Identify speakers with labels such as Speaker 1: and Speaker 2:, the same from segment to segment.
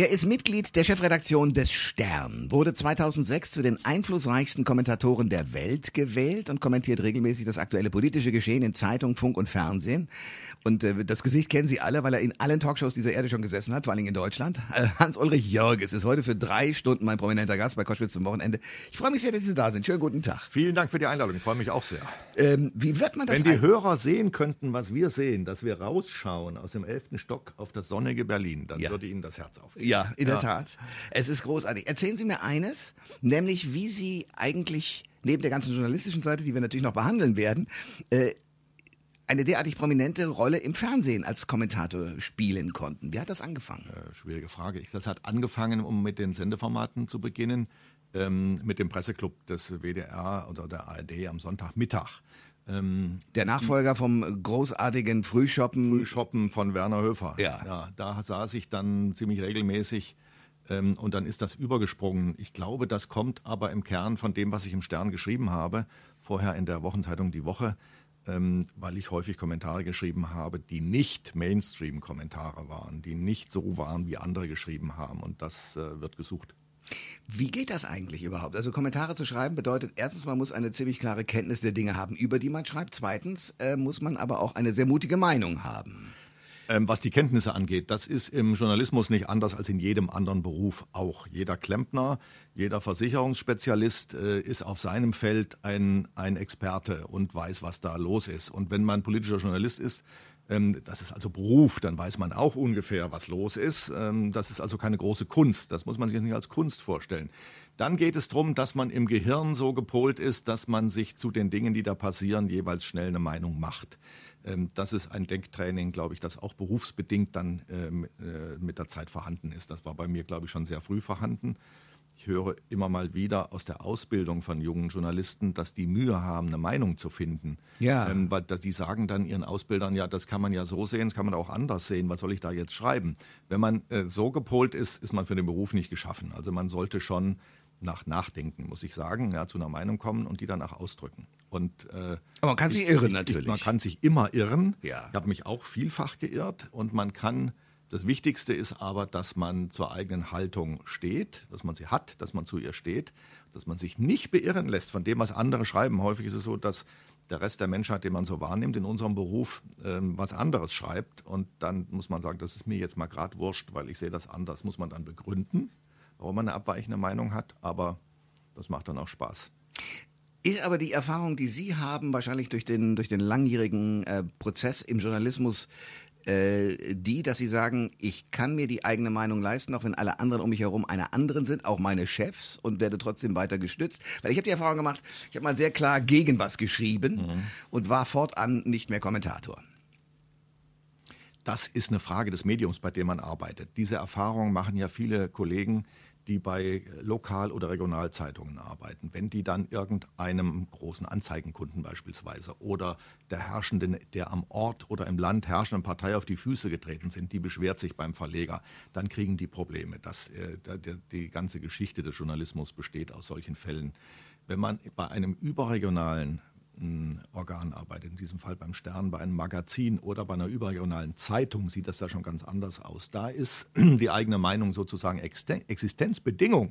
Speaker 1: Er ist Mitglied der Chefredaktion des Stern, wurde 2006 zu den einflussreichsten Kommentatoren der Welt gewählt und kommentiert regelmäßig das aktuelle politische Geschehen in Zeitung, Funk und Fernsehen. Und äh, das Gesicht kennen Sie alle, weil er in allen Talkshows dieser Erde schon gesessen hat, vor allen Dingen in Deutschland. Äh, Hans-Ulrich Jörges ist heute für drei Stunden mein prominenter Gast bei Koschwitz zum Wochenende. Ich freue mich sehr, dass Sie da sind. Schönen guten Tag.
Speaker 2: Vielen Dank für die Einladung. Ich freue mich auch sehr.
Speaker 1: Ähm, wie wird man das
Speaker 2: Wenn die Hörer sehen könnten, was wir sehen, dass wir rausschauen aus dem elften Stock auf das sonnige Berlin, dann
Speaker 1: Ja.
Speaker 2: würde Ihnen das Herz aufgehen.
Speaker 1: Ja, in
Speaker 2: Ja.
Speaker 1: der Tat. Es ist großartig. Erzählen Sie mir eines, nämlich wie Sie eigentlich neben der ganzen journalistischen Seite, die wir natürlich noch behandeln werden, äh, eine derartig prominente Rolle im Fernsehen als Kommentator spielen konnten. Wie hat das angefangen?
Speaker 2: Äh, schwierige Frage. Ich, das hat angefangen, um mit den Sendeformaten zu beginnen, ähm, mit dem Presseclub des WDR oder der ARD am Sonntagmittag. Ähm,
Speaker 1: Der Nachfolger vom großartigen Frühshoppen.
Speaker 2: Frühshoppen von Werner Höfer.
Speaker 1: Ja.
Speaker 2: ja. Da saß ich dann ziemlich regelmäßig ähm, und dann ist das übergesprungen. Ich glaube, das kommt aber im Kern von dem, was ich im Stern geschrieben habe, vorher in der Wochenzeitung Die Woche, ähm, weil ich häufig Kommentare geschrieben habe, die nicht Mainstream-Kommentare waren, die nicht so waren, wie andere geschrieben haben und das äh, wird gesucht.
Speaker 1: Wie geht das eigentlich überhaupt? Also Kommentare zu schreiben bedeutet erstens, man muss eine ziemlich klare Kenntnis der Dinge haben, über die man schreibt. Zweitens äh, muss man aber auch eine sehr mutige Meinung haben.
Speaker 2: Ähm, was die Kenntnisse angeht, das ist im Journalismus nicht anders als in jedem anderen Beruf auch. Jeder Klempner, jeder Versicherungsspezialist äh, ist auf seinem Feld ein, ein Experte und weiß, was da los ist. Und wenn man politischer Journalist ist, das ist also Beruf, dann weiß man auch ungefähr, was los ist. Ähm, das ist also keine große Kunst. Das muss man sich nicht als Kunst vorstellen. Dann geht es darum, dass man im Gehirn so gepolt ist, dass man sich zu den Dingen, die da passieren, jeweils schnell eine Meinung macht. Ähm, Das ist ein Denktraining, glaube ich, das auch berufsbedingt dann ähm, äh, mit der Zeit vorhanden ist. Das war bei mir, glaube ich, schon sehr früh vorhanden. Ich höre immer mal wieder aus der Ausbildung von jungen Journalisten, dass die Mühe haben, eine Meinung zu finden.
Speaker 1: Ja.
Speaker 2: Ähm, weil die sagen dann ihren Ausbildern, ja, das kann man ja so sehen, das kann man auch anders sehen, was soll ich da jetzt schreiben? Wenn man äh, so gepolt ist, ist man für den Beruf nicht geschaffen. Also man sollte schon nach Nachdenken, muss ich sagen, ja, zu einer Meinung kommen und die danach ausdrücken. Und, äh,
Speaker 1: Aber man kann sich
Speaker 2: ich-
Speaker 1: irren
Speaker 2: ich-
Speaker 1: natürlich.
Speaker 2: Man kann sich immer irren.
Speaker 1: Ja.
Speaker 2: Ich habe mich auch vielfach geirrt und man kann, das Wichtigste ist aber, dass man zur eigenen Haltung steht, dass man sie hat, dass man zu ihr steht, dass man sich nicht beirren lässt von dem, was andere schreiben. Häufig ist es so, dass der Rest der Menschheit, den man so wahrnimmt, in unserem Beruf ähm, was anderes schreibt. Und dann muss man sagen, das ist mir jetzt mal gerade wurscht, weil ich sehe das anders. Muss man dann begründen, warum man eine abweichende Meinung hat. Aber das macht dann auch Spaß.
Speaker 1: Ist aber die Erfahrung, die Sie haben, wahrscheinlich durch den, durch den langjährigen äh, Prozess im Journalismus, äh, die, dass Sie sagen, ich kann mir die eigene Meinung leisten, auch wenn alle anderen um mich herum einer anderen sind, auch meine Chefs, und werde trotzdem weiter gestützt. Weil ich habe die Erfahrung gemacht, ich habe mal sehr klar gegen was geschrieben und war fortan nicht mehr Kommentator.
Speaker 2: Das ist eine Frage des Mediums, bei dem man arbeitet. Diese Erfahrung machen ja viele Kollegen, die bei Lokal- oder Regionalzeitungen arbeiten. Wenn die dann irgendeinem großen Anzeigenkunden beispielsweise oder der herrschenden, der am Ort oder im Land herrschenden Partei auf die Füße getreten sind, die beschwert sich beim Verleger, dann kriegen die Probleme. Das, äh, der- die ganze Geschichte des Journalismus besteht aus solchen Fällen. Wenn man bei einem überregionalen Organ arbeitet, in diesem Fall beim Stern, bei einem Magazin oder bei einer überregionalen Zeitung, sieht das da schon ganz anders aus. Da ist die eigene Meinung sozusagen Existen- Existenzbedingung.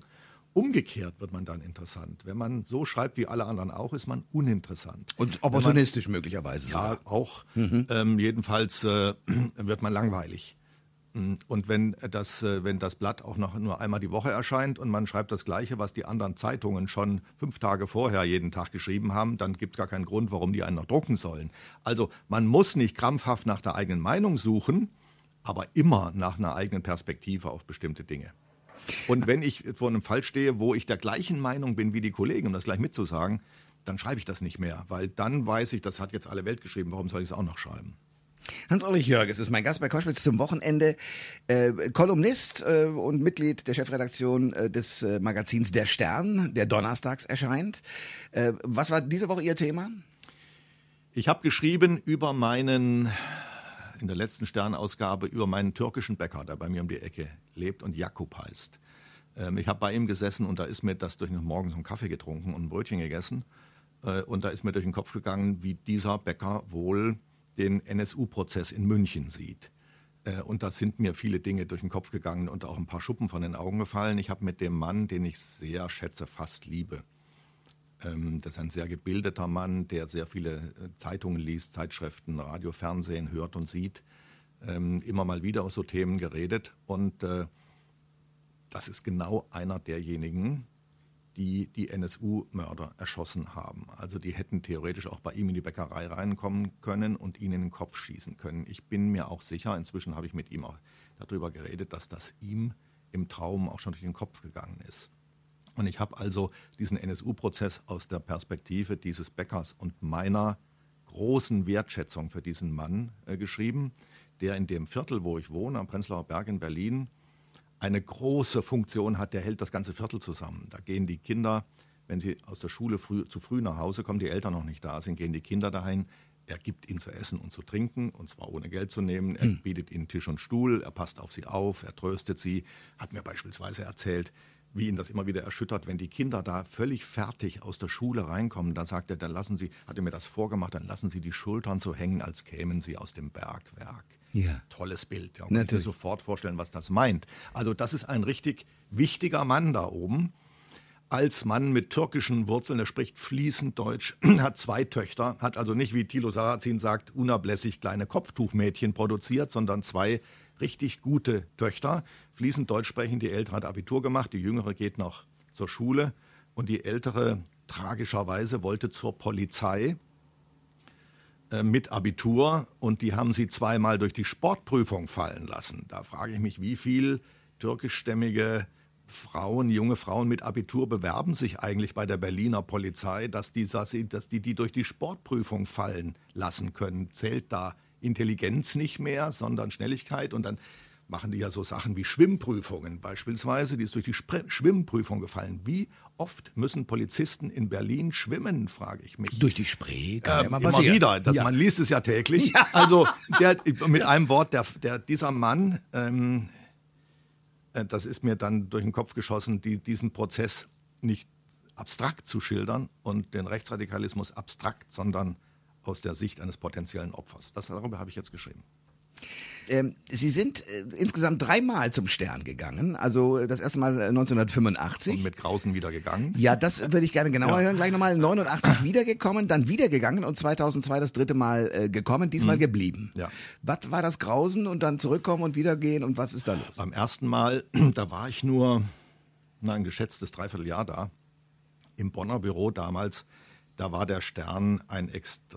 Speaker 2: Umgekehrt wird man dann interessant. Wenn man so schreibt wie alle anderen auch, ist man uninteressant.
Speaker 1: Und opportunistisch möglicherweise.
Speaker 2: Ja,
Speaker 1: sogar.
Speaker 2: auch. Ähm, jedenfalls äh, wird man langweilig. Mm, Und wenn das, äh, wenn das Blatt auch noch nur einmal die Woche erscheint und man schreibt das Gleiche, was die anderen Zeitungen schon fünf Tage vorher jeden Tag geschrieben haben, dann gibt es gar keinen Grund, warum die einen noch drucken sollen. Also man muss nicht krampfhaft nach der eigenen Meinung suchen, aber immer nach einer eigenen Perspektive auf bestimmte Dinge. Und wenn ich vor einem Fall stehe, wo ich der gleichen Meinung bin wie die Kollegen, um das gleich mitzusagen, dann schreibe ich das nicht mehr, weil dann weiß ich, das hat jetzt alle Welt geschrieben, warum soll ich es auch noch schreiben?
Speaker 1: Hans-Ulrich Jörges ist mein Gast bei Koschwitz zum Wochenende. Äh, Kolumnist äh, und Mitglied der Chefredaktion äh, des äh, Magazins Der Stern, der donnerstags erscheint. Äh, was war diese Woche Ihr Thema?
Speaker 2: Ich habe geschrieben über meinen, in der letzten Sternausgabe, über meinen türkischen Bäcker, der bei mir um die Ecke lebt und Jakub heißt. Ähm, ich habe bei ihm gesessen und da ist mir das durch den Morgen einen Kaffee getrunken und ein Brötchen gegessen. Äh, und da ist mir durch den Kopf gegangen, wie dieser Bäcker wohl den NSU-Prozess in München sieht. Äh, und da sind mir viele Dinge durch den Kopf gegangen und auch ein paar Schuppen von den Augen gefallen. Ich habe mit dem Mann, den ich sehr schätze, fast liebe. Ähm, das ist ein sehr gebildeter Mann, der sehr viele äh, Zeitungen liest, Zeitschriften, Radio, Fernsehen hört und sieht. Ähm, immer mal wieder aus so Themen geredet. Und äh, das ist genau einer derjenigen, die die NSU-Mörder erschossen haben. Also die hätten theoretisch auch bei ihm in die Bäckerei reinkommen können und ihn in den Kopf schießen können. Ich bin mir auch sicher, inzwischen habe ich mit ihm auch darüber geredet, dass das ihm im Traum auch schon durch den Kopf gegangen ist. Und ich habe also diesen NSU-Prozess aus der Perspektive dieses Bäckers und meiner großen Wertschätzung für diesen Mann äh, geschrieben, der in dem Viertel, wo ich wohne, am Prenzlauer Berg in Berlin, eine große Funktion hat, der hält das ganze Viertel zusammen. Da gehen die Kinder, wenn sie aus der Schule früh, zu früh nach Hause kommen, die Eltern noch nicht da sind, gehen die Kinder dahin. Er gibt ihnen zu essen und zu trinken, und zwar ohne Geld zu nehmen. Er hm. bietet ihnen Tisch und Stuhl, er passt auf sie auf, er tröstet sie. Hat mir beispielsweise erzählt, wie ihn das immer wieder erschüttert, wenn die Kinder da völlig fertig aus der Schule reinkommen, dann sagt er, dann lassen Sie, hat er mir das vorgemacht, dann lassen Sie die Schultern so hängen, als kämen sie aus dem Bergwerk. Ja. Tolles Bild. Ja, kann ich mir sofort vorstellen, was das meint. Also das ist ein richtig wichtiger Mann da oben. Als Mann mit türkischen Wurzeln, er spricht fließend Deutsch, hat zwei Töchter, hat also nicht, wie Thilo Sarrazin sagt, unablässig kleine Kopftuchmädchen produziert, sondern zwei richtig gute Töchter. Fließend Deutsch sprechen, die ältere hat Abitur gemacht, die jüngere geht noch zur Schule und die ältere tragischerweise wollte zur Polizei mit Abitur und die haben sie zweimal durch die Sportprüfung fallen lassen. Da frage ich mich, wie viel türkischstämmige Frauen, junge Frauen mit Abitur bewerben sich eigentlich bei der Berliner Polizei, dass die, dass die die durch die Sportprüfung fallen lassen können. Zählt da Intelligenz nicht mehr, sondern Schnelligkeit und dann machen die ja so Sachen wie Schwimmprüfungen beispielsweise, die ist durch die Spr Schwimmprüfung gefallen. Wie oft müssen Polizisten in Berlin schwimmen, frage ich mich.
Speaker 1: Durch die Spree
Speaker 2: kann ähm, ja immer wieder. Das, ja. Man liest es ja täglich. Ja. Also der, mit einem Wort, der, der, dieser Mann, ähm, äh, das ist mir dann durch den Kopf geschossen, die, diesen Prozess nicht abstrakt zu schildern und den Rechtsradikalismus abstrakt, sondern aus der Sicht eines potenziellen Opfers. Das, darüber habe ich jetzt geschrieben.
Speaker 1: Ähm, Sie sind äh, insgesamt dreimal zum Stern gegangen. Also äh, das erste Mal 1985.
Speaker 2: Äh, und mit Grausen wieder gegangen.
Speaker 1: Ja, das würde ich gerne genauer ja. hören. Gleich nochmal 89 wiedergekommen, dann wiedergegangen und 2002 das dritte Mal äh, gekommen, diesmal mhm. geblieben. Ja. Was war das Grausen und dann zurückkommen und wiedergehen und was ist da los?
Speaker 2: Beim ersten Mal, da war ich nur na, ein geschätztes Dreivierteljahr da. Im Bonner Büro damals da war der Stern ein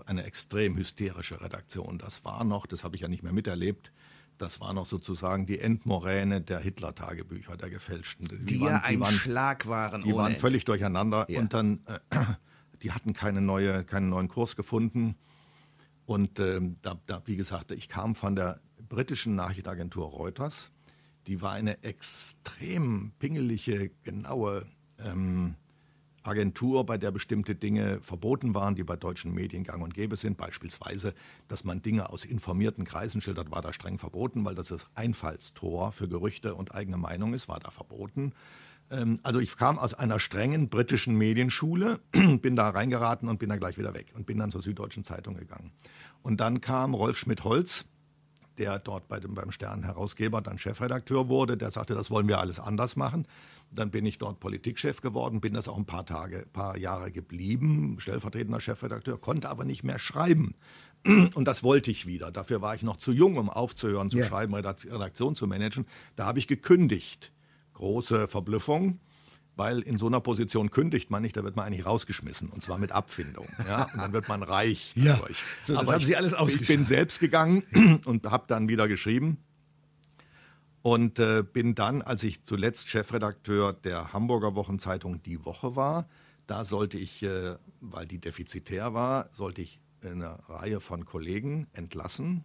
Speaker 2: eine extrem hysterische Redaktion. Das war noch, das habe ich ja nicht mehr miterlebt, das war noch sozusagen die Endmoräne der Hitler-Tagebücher, der gefälschten.
Speaker 1: Die, die waren, ja ein die waren, Schlag waren.
Speaker 2: Die waren völlig durcheinander ja. und dann, äh, die hatten keine neue, keinen neuen Kurs gefunden. Und äh, da, da, wie gesagt, ich kam von der britischen Nachrichtenagentur Reuters. Die war eine extrem pingelige, genaue ähm, Agentur, bei der bestimmte Dinge verboten waren, die bei deutschen Medien gang und gäbe sind. Beispielsweise, dass man Dinge aus informierten Kreisen schildert, war da streng verboten, weil das das Einfallstor für Gerüchte und eigene Meinung ist, war da verboten. Ähm, also ich kam aus einer strengen britischen Medienschule, bin da reingeraten und bin da gleich wieder weg und bin dann zur Süddeutschen Zeitung gegangen. Und dann kam Rolf Schmidt-Holz, der dort bei dem, beim Stern Herausgeber dann Chefredakteur wurde, der sagte, das wollen wir alles anders machen. Dann bin ich dort Politikchef geworden, bin das auch ein paar Tage, paar Jahre geblieben, stellvertretender Chefredakteur, konnte aber nicht mehr schreiben. Und das wollte ich wieder. Dafür war ich noch zu jung, um aufzuhören zu yeah. schreiben, Redaktion zu managen. Da habe ich gekündigt. Große Verblüffung weil in so einer Position kündigt man nicht, da wird man eigentlich rausgeschmissen und zwar mit Abfindung. Ja? Und dann wird man reich.
Speaker 1: ja. So, das Aber haben Sie alles
Speaker 2: Ich bin selbst gegangen und habe dann wieder geschrieben und äh, bin dann, als ich zuletzt Chefredakteur der Hamburger Wochenzeitung Die Woche war, da sollte ich, äh, weil die defizitär war, sollte ich eine Reihe von Kollegen entlassen.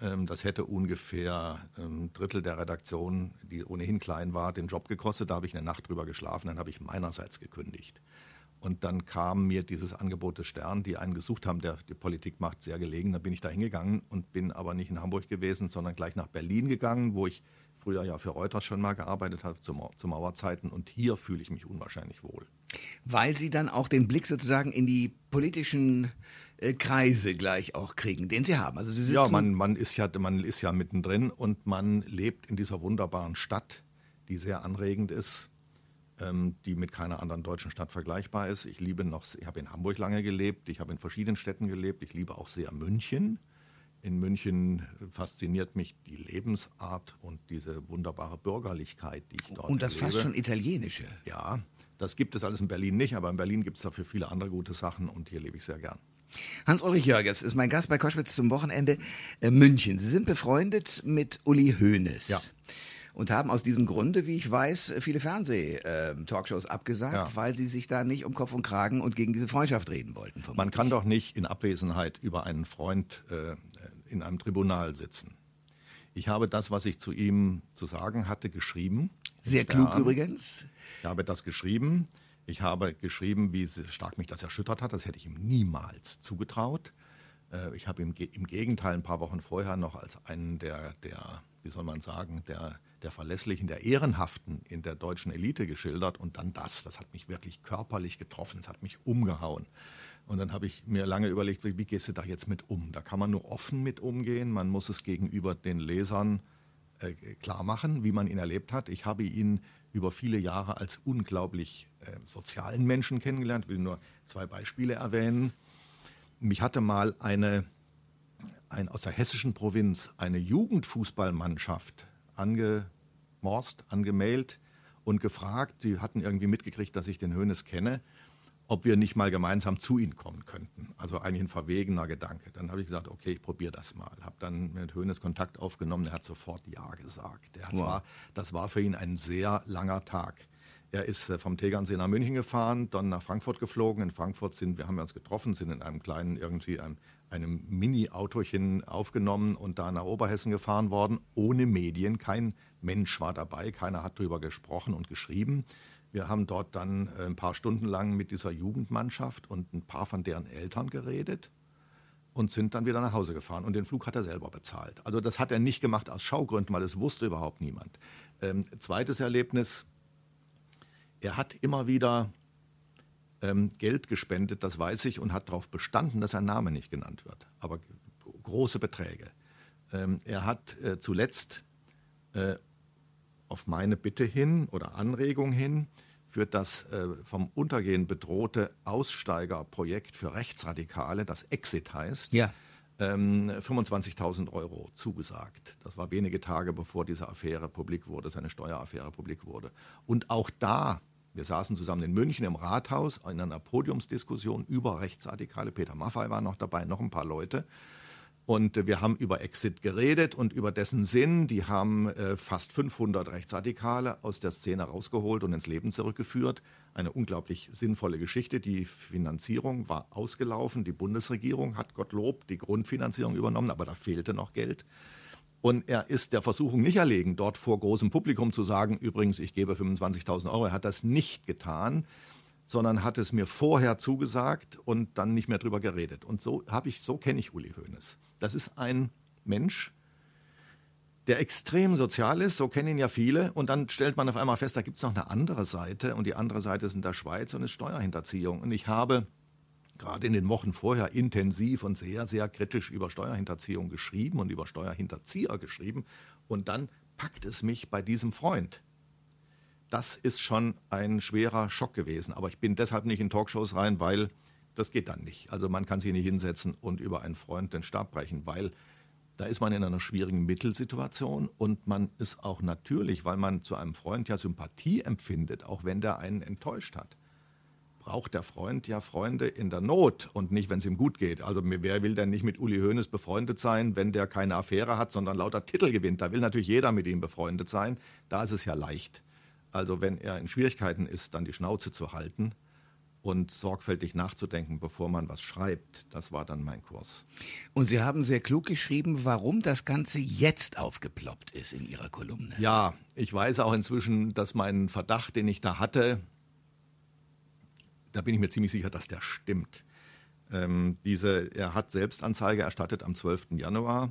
Speaker 2: Ähm, das hätte ungefähr ein Drittel der Redaktion, die ohnehin klein war, den Job gekostet. Da habe ich eine Nacht drüber geschlafen, dann habe ich meinerseits gekündigt. Und dann kam mir dieses Angebot des Stern, die einen gesucht haben, der die Politik macht, sehr gelegen. Da bin ich da hingegangen und bin aber nicht in Hamburg gewesen, sondern gleich nach Berlin gegangen, wo ich früher ja für Reuters schon mal gearbeitet habe zu, zu Mauerzeiten und hier fühle ich mich unwahrscheinlich wohl.
Speaker 1: Weil Sie dann auch den Blick sozusagen in die politischen äh, Kreise gleich auch kriegen, den Sie haben. Also Sie
Speaker 2: ja, man, man, ist ja, man ist ja mittendrin und man lebt in dieser wunderbaren Stadt, die sehr anregend ist, ähm, die mit keiner anderen deutschen Stadt vergleichbar ist. Ich liebe noch, ich habe in Hamburg lange gelebt, ich habe in verschiedenen Städten gelebt, ich liebe auch sehr München. In München fasziniert mich die Lebensart und diese wunderbare Bürgerlichkeit, die ich dort
Speaker 1: Und das
Speaker 2: erlebe.
Speaker 1: fast schon italienische.
Speaker 2: Ja, das gibt es alles in Berlin nicht, aber in Berlin gibt es dafür viele andere gute Sachen und hier lebe ich sehr gern.
Speaker 1: Hans-Ulrich Jörges ist mein Gast bei Koschwitz zum Wochenende äh, München. Sie sind befreundet mit Uli Hoeneß.
Speaker 2: Ja.
Speaker 1: Und haben aus diesem Grunde, wie ich weiß, viele Fernseh-Talkshows ähm, abgesagt,
Speaker 2: Ja.
Speaker 1: weil sie sich da nicht um Kopf und Kragen und gegen diese Freundschaft reden wollten.
Speaker 2: Man
Speaker 1: vermutlich.
Speaker 2: kann doch nicht in Abwesenheit über einen Freund äh, in einem Tribunal sitzen. Ich habe das, was ich zu ihm zu sagen hatte, geschrieben.
Speaker 1: Sehr klug
Speaker 2: Stern.
Speaker 1: übrigens.
Speaker 2: Ich habe das geschrieben. Ich habe geschrieben, wie stark mich das erschüttert hat. Das hätte ich ihm niemals zugetraut. Äh, Ich habe ihm im Gegenteil ein paar Wochen vorher noch als einen der, der wie soll man sagen, der, der Verlässlichen, der Ehrenhaften in der deutschen Elite geschildert. Und dann das, das hat mich wirklich körperlich getroffen, es hat mich umgehauen. Und dann habe ich mir lange überlegt, wie, wie gehst du da jetzt mit um? Da kann man nur offen mit umgehen. Man muss es gegenüber den Lesern äh, klar machen, wie man ihn erlebt hat. Ich habe ihn über viele Jahre als unglaublich äh, sozialen Menschen kennengelernt. Will nur zwei Beispiele erwähnen. Mich hatte mal eine, ein, aus der hessischen Provinz eine Jugendfußballmannschaft angemorst, angemailt und gefragt, die hatten irgendwie mitgekriegt, dass ich den Hönes kenne, ob wir nicht mal gemeinsam zu ihnen kommen könnten. Also eigentlich ein verwegener Gedanke. Dann habe ich gesagt, okay, ich probiere das mal. Habe dann mit Hönes Kontakt aufgenommen, er hat sofort Ja gesagt.
Speaker 1: Wow.
Speaker 2: war, das war für ihn ein sehr langer Tag. Er ist äh, vom Tegernsee nach München gefahren, dann nach Frankfurt geflogen. In Frankfurt sind wir haben wir uns getroffen, sind in einem kleinen irgendwie einem, einem Mini-Autochen aufgenommen und da nach Oberhessen gefahren worden, ohne Medien. Kein Mensch war dabei, keiner hat darüber gesprochen und geschrieben. Wir haben dort dann äh, ein paar Stunden lang mit dieser Jugendmannschaft und ein paar von deren Eltern geredet und sind dann wieder nach Hause gefahren. Und den Flug hat er selber bezahlt. Also das hat er nicht gemacht aus Schaugründen, weil es wusste überhaupt niemand. Ähm, zweites Erlebnis, er hat immer wieder ähm, Geld gespendet, das weiß ich, und hat darauf bestanden, dass sein Name nicht genannt wird. Aber große Beträge. Ähm, er hat äh, zuletzt äh, auf meine Bitte hin oder Anregung hin für das äh, vom Untergehen bedrohte Aussteigerprojekt für Rechtsradikale, das Exit heißt,
Speaker 1: Ja.
Speaker 2: ähm, 25.000 Euro zugesagt. Das war wenige Tage bevor diese Affäre publik wurde, seine Steueraffäre publik wurde. Und auch da, wir saßen zusammen in München im Rathaus in einer Podiumsdiskussion über Rechtsradikale. Peter Maffay war noch dabei, noch ein paar Leute. Und äh, wir haben über Exit geredet und über dessen Sinn. Die haben äh, fast 500 Rechtsradikale aus der Szene rausgeholt und ins Leben zurückgeführt. Eine unglaublich sinnvolle Geschichte. Die Finanzierung war ausgelaufen. Die Bundesregierung hat Gottlob die Grundfinanzierung übernommen, aber da fehlte noch Geld. Und er ist der Versuchung nicht erlegen, dort vor großem Publikum zu sagen, übrigens, ich gebe 25.000 Euro. Er hat das nicht getan, sondern hat es mir vorher zugesagt und dann nicht mehr drüber geredet. Und so habe ich, so kenne ich Uli Hoeneß. Das ist ein Mensch, der extrem sozial ist, so kennen ihn ja viele, und dann stellt man auf einmal fest, da gibt es noch eine andere Seite, und die andere Seite ist in der Schweiz und ist Steuerhinterziehung. Und ich habe gerade in den Wochen vorher intensiv und sehr, sehr kritisch über Steuerhinterziehung geschrieben und über Steuerhinterzieher geschrieben, und dann packt es mich bei diesem Freund. Das ist schon ein schwerer Schock gewesen. Aber ich bin deshalb nicht in Talkshows rein, weil das geht dann nicht. Also man kann sich nicht hinsetzen und über einen Freund den Stab brechen, weil da ist man in einer schwierigen Mittelsituation und man ist auch natürlich, weil man zu einem Freund ja Sympathie empfindet, auch wenn der einen enttäuscht hat. Braucht der Freund ja Freunde in der Not und nicht, wenn es ihm gut geht. Also wer will denn nicht mit Uli Hoeneß befreundet sein, wenn der keine Affäre hat, sondern lauter Titel gewinnt? Da will natürlich jeder mit ihm befreundet sein. Da ist es ja leicht. Also wenn er in Schwierigkeiten ist, dann die Schnauze zu halten und sorgfältig nachzudenken, bevor man was schreibt. Das war dann mein Kurs.
Speaker 1: Und Sie haben sehr klug geschrieben, warum das Ganze jetzt aufgeploppt ist in Ihrer Kolumne.
Speaker 2: Ja, ich weiß auch inzwischen, dass mein Verdacht, den ich da hatte, da bin ich mir ziemlich sicher, dass der stimmt. Ähm, diese, er hat Selbstanzeige erstattet am 12. Januar.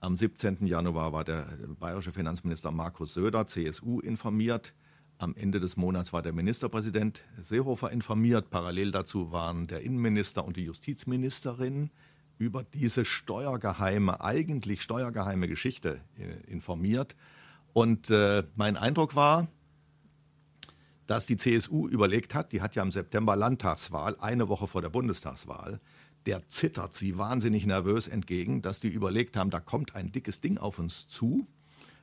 Speaker 2: Am 17. Januar war der bayerische Finanzminister Markus Söder, CSU, informiert. Am Ende des Monats war der Ministerpräsident Seehofer informiert. Parallel dazu waren der Innenminister und die Justizministerin über diese steuergeheime, eigentlich steuergeheime Geschichte äh, informiert. Und äh, mein Eindruck war, dass die CSU überlegt hat, die hat ja im September Landtagswahl, eine Woche vor der Bundestagswahl, der zittert sie wahnsinnig nervös entgegen, dass die überlegt haben, da kommt ein dickes Ding auf uns zu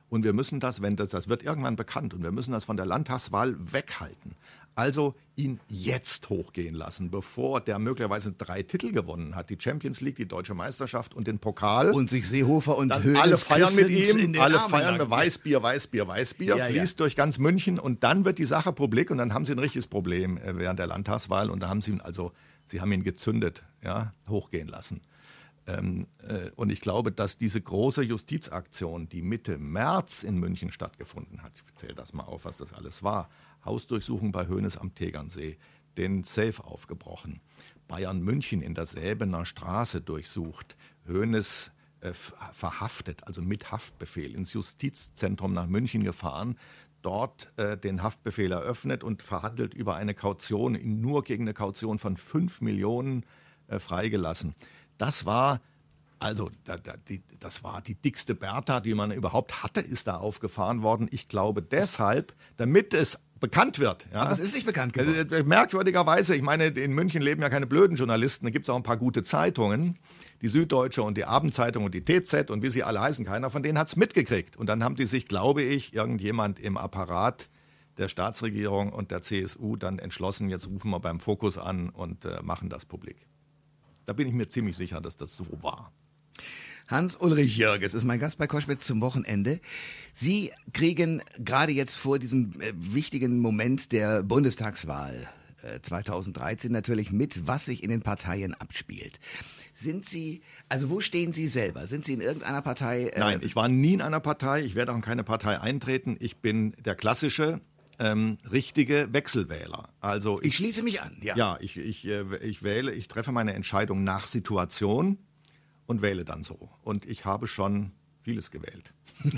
Speaker 2: und wir müssen das, wenn das, das wird irgendwann bekannt und wir müssen das von der Landtagswahl weghalten. Also ihn jetzt hochgehen lassen, bevor der möglicherweise drei Titel gewonnen hat. Die Champions League, die Deutsche Meisterschaft und den Pokal.
Speaker 1: Und sich Seehofer und
Speaker 2: Hönes Alle feiern mit ihm, alle Armen feiern mit Weißbier, Weißbier, Weißbier, ja, fließt ja. durch ganz München und dann wird die Sache publik und dann haben sie ein richtiges Problem äh, während der Landtagswahl und da haben sie ihn also, sie haben ihn gezündet, ja, hochgehen lassen. Ähm, äh, und ich glaube, dass diese große Justizaktion, die Mitte März in München stattgefunden hat, ich zähle das mal auf, was das alles war, Hausdurchsuchung bei Hoeneß am Tegernsee, den Safe aufgebrochen, Bayern München in der Säbener Straße durchsucht, Hoeneß äh, verhaftet, also mit Haftbefehl, ins Justizzentrum nach München gefahren, dort äh, den Haftbefehl eröffnet und verhandelt über eine Kaution, nur gegen eine Kaution von 5 Millionen äh, freigelassen. Das war also da, da, die, das war die dickste Bertha, die man überhaupt hatte, ist da aufgefahren worden. Ich glaube deshalb, damit es bekannt wird.
Speaker 1: Ja. Aber es ist nicht bekannt geworden.
Speaker 2: Also, merkwürdigerweise, ich meine, in München leben ja keine blöden Journalisten, da gibt es auch ein paar gute Zeitungen. Die Süddeutsche und die Abendzeitung und die TZ und wie sie alle heißen, keiner von denen hat es mitgekriegt. Und dann haben die sich, glaube ich, irgendjemand im Apparat der Staatsregierung und der CSU dann entschlossen, jetzt rufen wir beim Fokus an und äh, machen das publik. Da bin ich mir ziemlich sicher, dass das so war.
Speaker 1: Hans-Ulrich Jörges ist mein Gast bei Koschwitz zum Wochenende. Sie kriegen gerade jetzt vor diesem äh, wichtigen Moment der Bundestagswahl 2013 äh, natürlich mit, was sich in den Parteien abspielt. Sind Sie, also wo stehen Sie selber? Sind Sie in irgendeiner Partei?
Speaker 2: Äh Nein, ich war nie in einer Partei. Ich werde auch in keine Partei eintreten. Ich bin der klassische ähm, richtige Wechselwähler. Also
Speaker 1: ich, ich, schließe mich an.
Speaker 2: Ja, ja ich, ich, äh, ich wähle, ich treffe meine Entscheidung nach Situation und wähle dann so. Und ich habe schon vieles gewählt.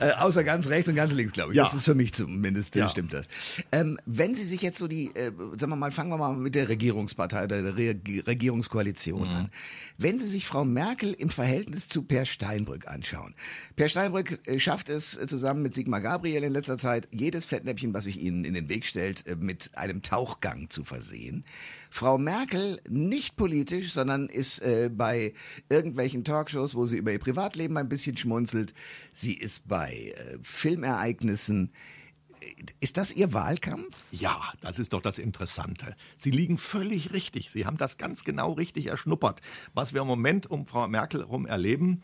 Speaker 1: äh, außer ganz rechts und ganz links, glaube ich. Ja. Das ist für mich zumindest, ja. stimmt das. Ähm, wenn Sie sich jetzt so die, äh, sagen wir mal, fangen wir mal mit der Regierungspartei oder der Re Regierungskoalition mhm. an. Wenn Sie sich Frau Merkel im Verhältnis zu Per Steinbrück anschauen. Per Steinbrück äh, schafft es äh, zusammen mit Sigmar Gabriel in letzter Zeit, jedes Fettnäpfchen, was sich Ihnen in den Weg stellt, äh, mit einem Tauchgang zu versehen. Frau Merkel nicht politisch, sondern ist äh, bei irgendwelchen Talkshows, wo sie über ihr Privatleben ein bisschen schmunzelt. Sie ist bei äh, Filmereignissen. Ist das Ihr Wahlkampf?
Speaker 2: Ja, das ist doch das Interessante. Sie liegen völlig richtig. Sie haben das ganz genau richtig erschnuppert. Was wir im Moment um Frau Merkel herum erleben,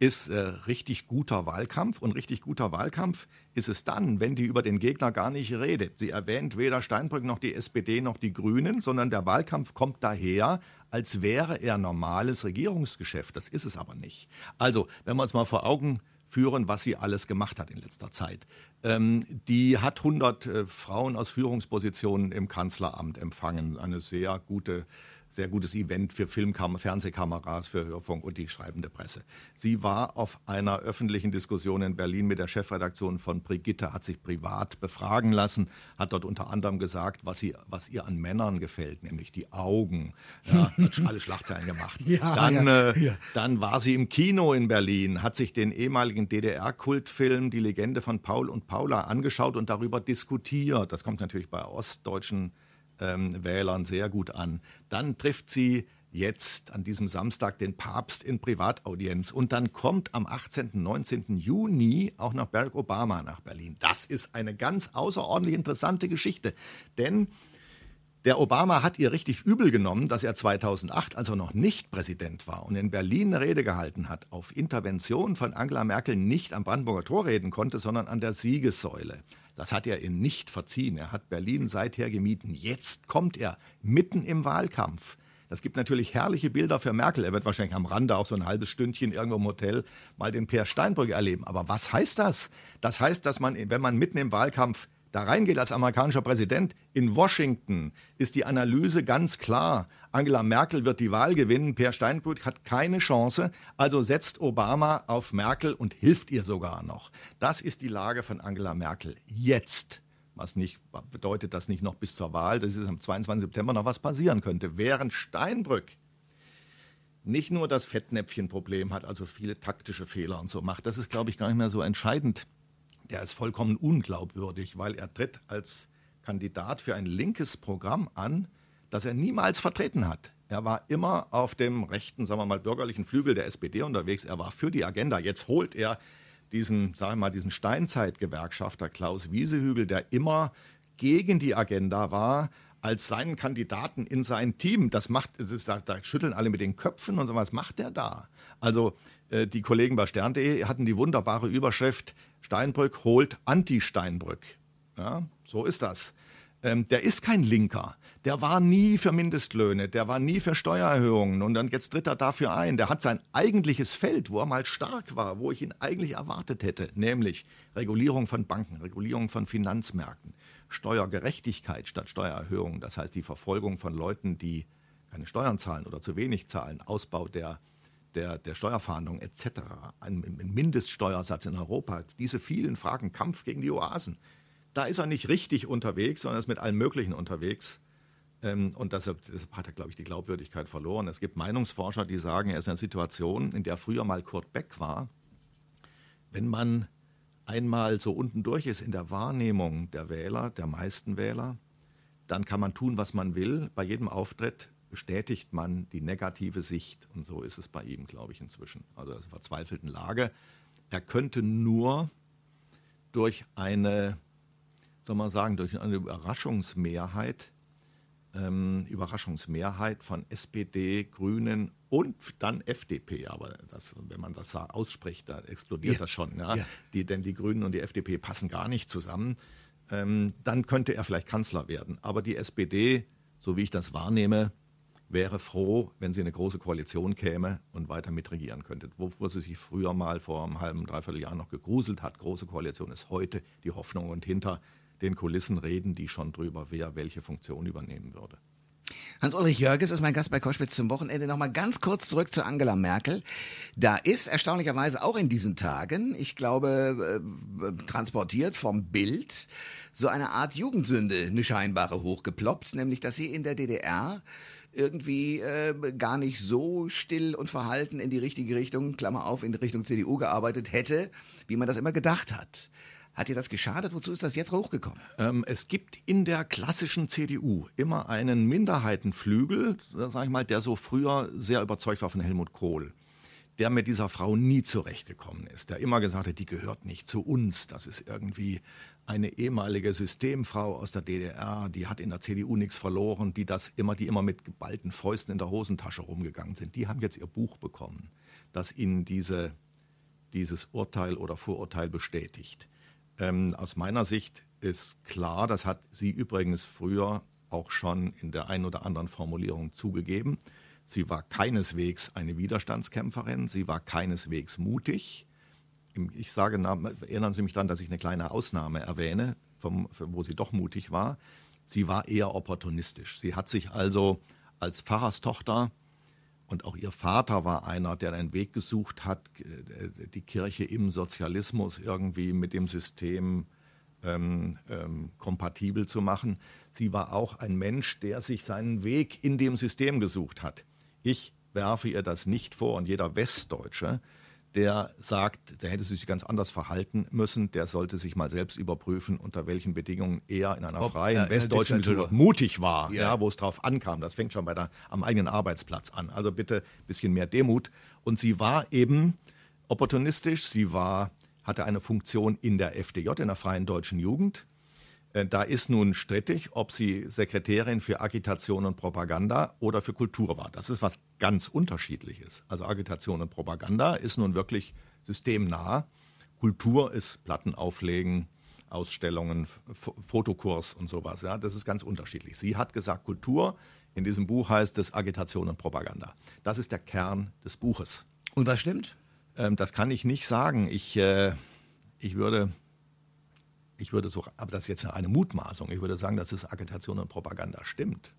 Speaker 2: ist äh, richtig guter Wahlkampf. Und richtig guter Wahlkampf ist es dann, wenn die über den Gegner gar nicht redet. Sie erwähnt weder Steinbrück noch die SPD noch die Grünen, sondern der Wahlkampf kommt daher, als wäre er normales Regierungsgeschäft. Das ist es aber nicht. Also, wenn wir uns mal vor Augen führen, was sie alles gemacht hat in letzter Zeit. Ähm, die hat 100 äh, Frauen aus Führungspositionen im Kanzleramt empfangen. Eine sehr gute sehr gutes Event für Filmkam Fernsehkameras, für Hörfunk und die schreibende Presse. Sie war auf einer öffentlichen Diskussion in Berlin mit der Chefredaktion von Brigitte, hat sich privat befragen lassen, hat dort unter anderem gesagt, was, sie, was ihr an Männern gefällt, nämlich die Augen. Ja, hat alle Schlagzeilen gemacht. Ja, dann, ja, äh, ja. dann war sie im Kino in Berlin, hat sich den ehemaligen DDR-Kultfilm Die Legende von Paul und Paula angeschaut und darüber diskutiert. Das kommt natürlich bei ostdeutschen ähm, Wählern sehr gut an. Dann trifft sie jetzt an diesem Samstag den Papst in Privataudienz und dann kommt am 18. 19. Juni auch noch Barack Obama nach Berlin. Das ist eine ganz außerordentlich interessante Geschichte, denn der Obama hat ihr richtig übel genommen, dass er 2008, als er noch nicht Präsident war und in Berlin eine Rede gehalten hat, auf Intervention von Angela Merkel nicht am Brandenburger Tor reden konnte, sondern an der Siegessäule. Das hat er ihr nicht verziehen. Er hat Berlin seither gemieden. Jetzt kommt er mitten im Wahlkampf. Das gibt natürlich herrliche Bilder für Merkel. Er wird wahrscheinlich am Rande auch so ein halbes Stündchen irgendwo im Hotel mal den Peer Steinbrück erleben. Aber was heißt das? Das heißt, dass man, wenn man mitten im Wahlkampf da reingeht als amerikanischer Präsident, in Washington ist die Analyse ganz klar. Angela Merkel wird die Wahl gewinnen, Per Steinbrück hat keine Chance, also setzt Obama auf Merkel und hilft ihr sogar noch. Das ist die Lage von Angela Merkel jetzt. Was nicht bedeutet, dass nicht noch bis zur Wahl, das ist am 22. September noch was passieren könnte. Während Steinbrück nicht nur das Fettnäpfchenproblem hat, also viele taktische Fehler und so macht, das ist, glaube ich, gar nicht mehr so entscheidend der ist vollkommen unglaubwürdig, weil er tritt als Kandidat für ein linkes Programm an, das er niemals vertreten hat. Er war immer auf dem rechten, sagen wir mal, bürgerlichen Flügel der SPD unterwegs. Er war für die Agenda. Jetzt holt er diesen, sagen wir mal, diesen Steinzeitgewerkschafter Klaus Wiesehügel, der immer gegen die Agenda war, als seinen Kandidaten in sein Team. Das macht, das ist, da, da schütteln alle mit den Köpfen und so was macht der da? Also äh, die Kollegen bei stern.de hatten die wunderbare Überschrift Steinbrück holt Anti-Steinbrück. Ja, so ist das. Ähm, der ist kein Linker. Der war nie für Mindestlöhne, der war nie für Steuererhöhungen und dann jetzt tritt er dafür ein. Der hat sein eigentliches Feld, wo er mal stark war, wo ich ihn eigentlich erwartet hätte, nämlich Regulierung von Banken, Regulierung von Finanzmärkten, Steuergerechtigkeit statt Steuererhöhungen, das heißt die Verfolgung von Leuten, die keine Steuern zahlen oder zu wenig zahlen, Ausbau der der, der Steuerfahndung etc., ein, Mindeststeuersatz in Europa, diese vielen Fragen, Kampf gegen die Oasen, da ist er nicht richtig unterwegs, sondern ist mit allen möglichen unterwegs. Ähm, und deshalb, deshalb, hat er, glaube ich, die Glaubwürdigkeit verloren. Es gibt Meinungsforscher, die sagen, er ist in einer Situation, in der früher mal Kurt Beck war. Wenn man einmal so unten durch ist in der Wahrnehmung der Wähler, der meisten Wähler, dann kann man tun, was man will. Bei jedem Auftritt bestätigt man die negative Sicht. Und so ist es bei ihm, glaube ich, inzwischen. Also in verzweifelten Lage. Er könnte nur durch eine, soll man sagen, durch eine Überraschungsmehrheit, ähm, Überraschungsmehrheit von SPD, Grünen und dann FDP. Aber das, wenn man das ausspricht, da explodiert ja. das schon. Ja? ja? Die, denn die Grünen und die FDP passen gar nicht zusammen. Ähm, dann könnte er vielleicht Kanzler werden. Aber die SPD, so wie ich das wahrnehme, wäre froh, wenn sie in eine große Koalition käme und weiter mitregieren könnte. Wovor sie sich früher mal vor einem halben, dreiviertel Jahr noch gegruselt hat. Große Koalition ist heute die Hoffnung und hinter den Kulissen reden die schon drüber, wer welche Funktion übernehmen würde.
Speaker 1: Hans-Ulrich Jörges ist mein Gast bei Koschwitz zum Wochenende. Nochmal ganz kurz zurück zu Angela Merkel. Da ist erstaunlicherweise auch in diesen Tagen, ich glaube, äh, transportiert vom Bild, so eine Art Jugendsünde, eine scheinbare hochgeploppt, nämlich dass sie in der DDR irgendwie äh, gar nicht so still und verhalten in die richtige Richtung, Klammer auf, in Richtung CDU gearbeitet hätte, wie man das immer gedacht hat. Hat dir das geschadet? Wozu ist das jetzt hochgekommen?
Speaker 2: Ähm, es gibt in der klassischen CDU immer einen Minderheitenflügel, sag ich mal, der so früher sehr überzeugt war von Helmut Kohl der mit dieser Frau nie zurechtgekommen ist, der immer gesagt hat, die gehört nicht zu uns, das ist irgendwie eine ehemalige Systemfrau aus der DDR, die hat in der CDU nichts verloren, die das immer, die immer mit geballten Fäusten in der Hosentasche rumgegangen sind, die haben jetzt ihr Buch bekommen, das ihnen diese, dieses Urteil oder Vorurteil bestätigt. Ähm, aus meiner Sicht ist klar, das hat sie übrigens früher auch schon in der einen oder anderen Formulierung zugegeben. Sie war keineswegs eine Widerstandskämpferin, sie war keineswegs mutig ich sage, erinnern Sie mich daran, dass ich eine kleine Ausnahme erwähne, vom, wo sie doch mutig war. Sie war eher opportunistisch. Sie hat sich also als Pfarrerstochter und auch ihr Vater war einer, der einen Weg gesucht hat, äh, die Kirche im Sozialismus irgendwie mit dem System ähm, ähm, kompatibel zu machen. Sie war auch ein Mensch, der sich seinen Weg in dem System gesucht hat. Ich werfe ihr das nicht vor und jeder Westdeutsche der sagt, der hätte sich ganz anders verhalten müssen, der sollte sich mal selbst überprüfen, unter welchen Bedingungen er in einer Ob, freien äh, westdeutschen Diktatur mutig war, ja. ja wo es drauf ankam. Das fängt schon bei der, am eigenen Arbeitsplatz an. Also bitte ein bisschen mehr Demut. Und sie war eben opportunistisch, sie war, hatte eine Funktion in der FDJ, in der Freien Deutschen Jugend. Äh, da ist nun strittig, ob sie Sekretärin für Agitation und Propaganda oder für Kultur war. Das ist was ganz Unterschiedliches. Also Agitation und Propaganda ist nun wirklich systemnah. Kultur ist Platten auflegen, Ausstellungen, F Fotokurs und sowas. Ja, das ist ganz unterschiedlich. Sie hat gesagt, Kultur, in diesem Buch heißt es Agitation und Propaganda. Das ist der Kern des Buches.
Speaker 1: Und was stimmt?
Speaker 2: Ähm, das kann ich nicht sagen. Ich, äh, ich würde ich würde so, aber das ist jetzt eine Mutmaßung, ich würde sagen, dass es Agitation und Propaganda stimmt.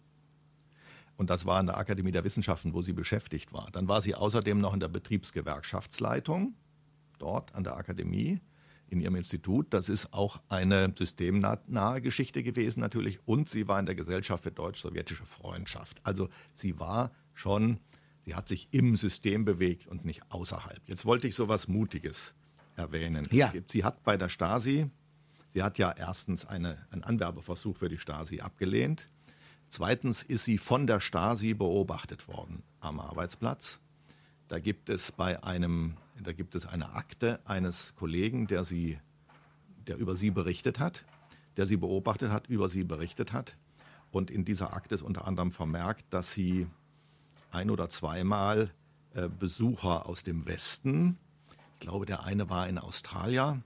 Speaker 2: Und das war in der Akademie der Wissenschaften, wo sie beschäftigt war. Dann war sie außerdem noch in der Betriebsgewerkschaftsleitung, dort an der Akademie, in ihrem Institut. Das ist auch eine systemnahe Geschichte gewesen natürlich. Und sie war in der Gesellschaft für deutsch-sowjetische Freundschaft. Also sie war schon, sie hat sich im System bewegt und nicht außerhalb. Jetzt wollte ich so was Mutiges erwähnen.
Speaker 1: Ja.
Speaker 2: sie hat bei der Stasi, sie hat ja erstens eine, einen Anwerbeversuch für die Stasi abgelehnt. Zweitens ist sie von der Stasi beobachtet worden am Arbeitsplatz. Da gibt es bei einem, da gibt es eine Akte eines Kollegen, der sie, der über sie berichtet hat, der sie beobachtet hat, über sie berichtet hat. Und in dieser Akte ist unter anderem vermerkt, dass sie ein oder zweimal äh, Besucher aus dem Westen, ich glaube, der eine war ein Australier,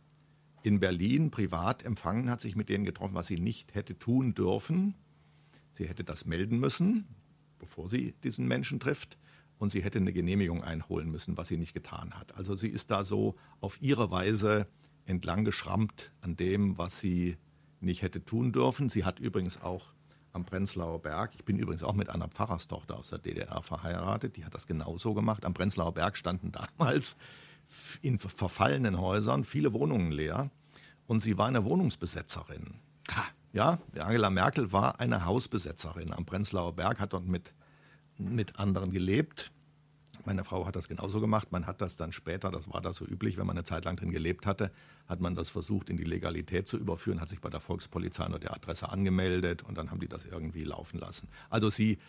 Speaker 2: in Berlin privat empfangen hat, sich mit denen getroffen, was sie nicht hätte tun dürfen. Sie hätte das melden müssen, bevor sie diesen Menschen trifft. Und sie hätte eine Genehmigung einholen müssen, was sie nicht getan hat. Also sie ist da so auf ihre Weise entlang geschrammt an dem, was sie nicht hätte tun dürfen. Sie hat übrigens auch am Prenzlauer Berg, ich bin übrigens auch mit einer Pfarrerstochter aus der DDR verheiratet, die hat das genauso gemacht. Am Prenzlauer Berg standen damals in verfallenen Häusern viele Wohnungen leer und sie war eine Wohnungsbesetzerin. Ha. Ja, Angela Merkel war eine Hausbesetzerin am Prenzlauer Berg, hat dort mit, mit anderen gelebt. Meine Frau hat das genauso gemacht. Man hat das dann später, das war das so üblich, wenn man eine Zeit lang drin gelebt hatte, hat man das versucht, in die Legalität zu überführen, hat sich bei der Volkspolizei unter der Adresse angemeldet und dann haben die das irgendwie laufen lassen. Also sie,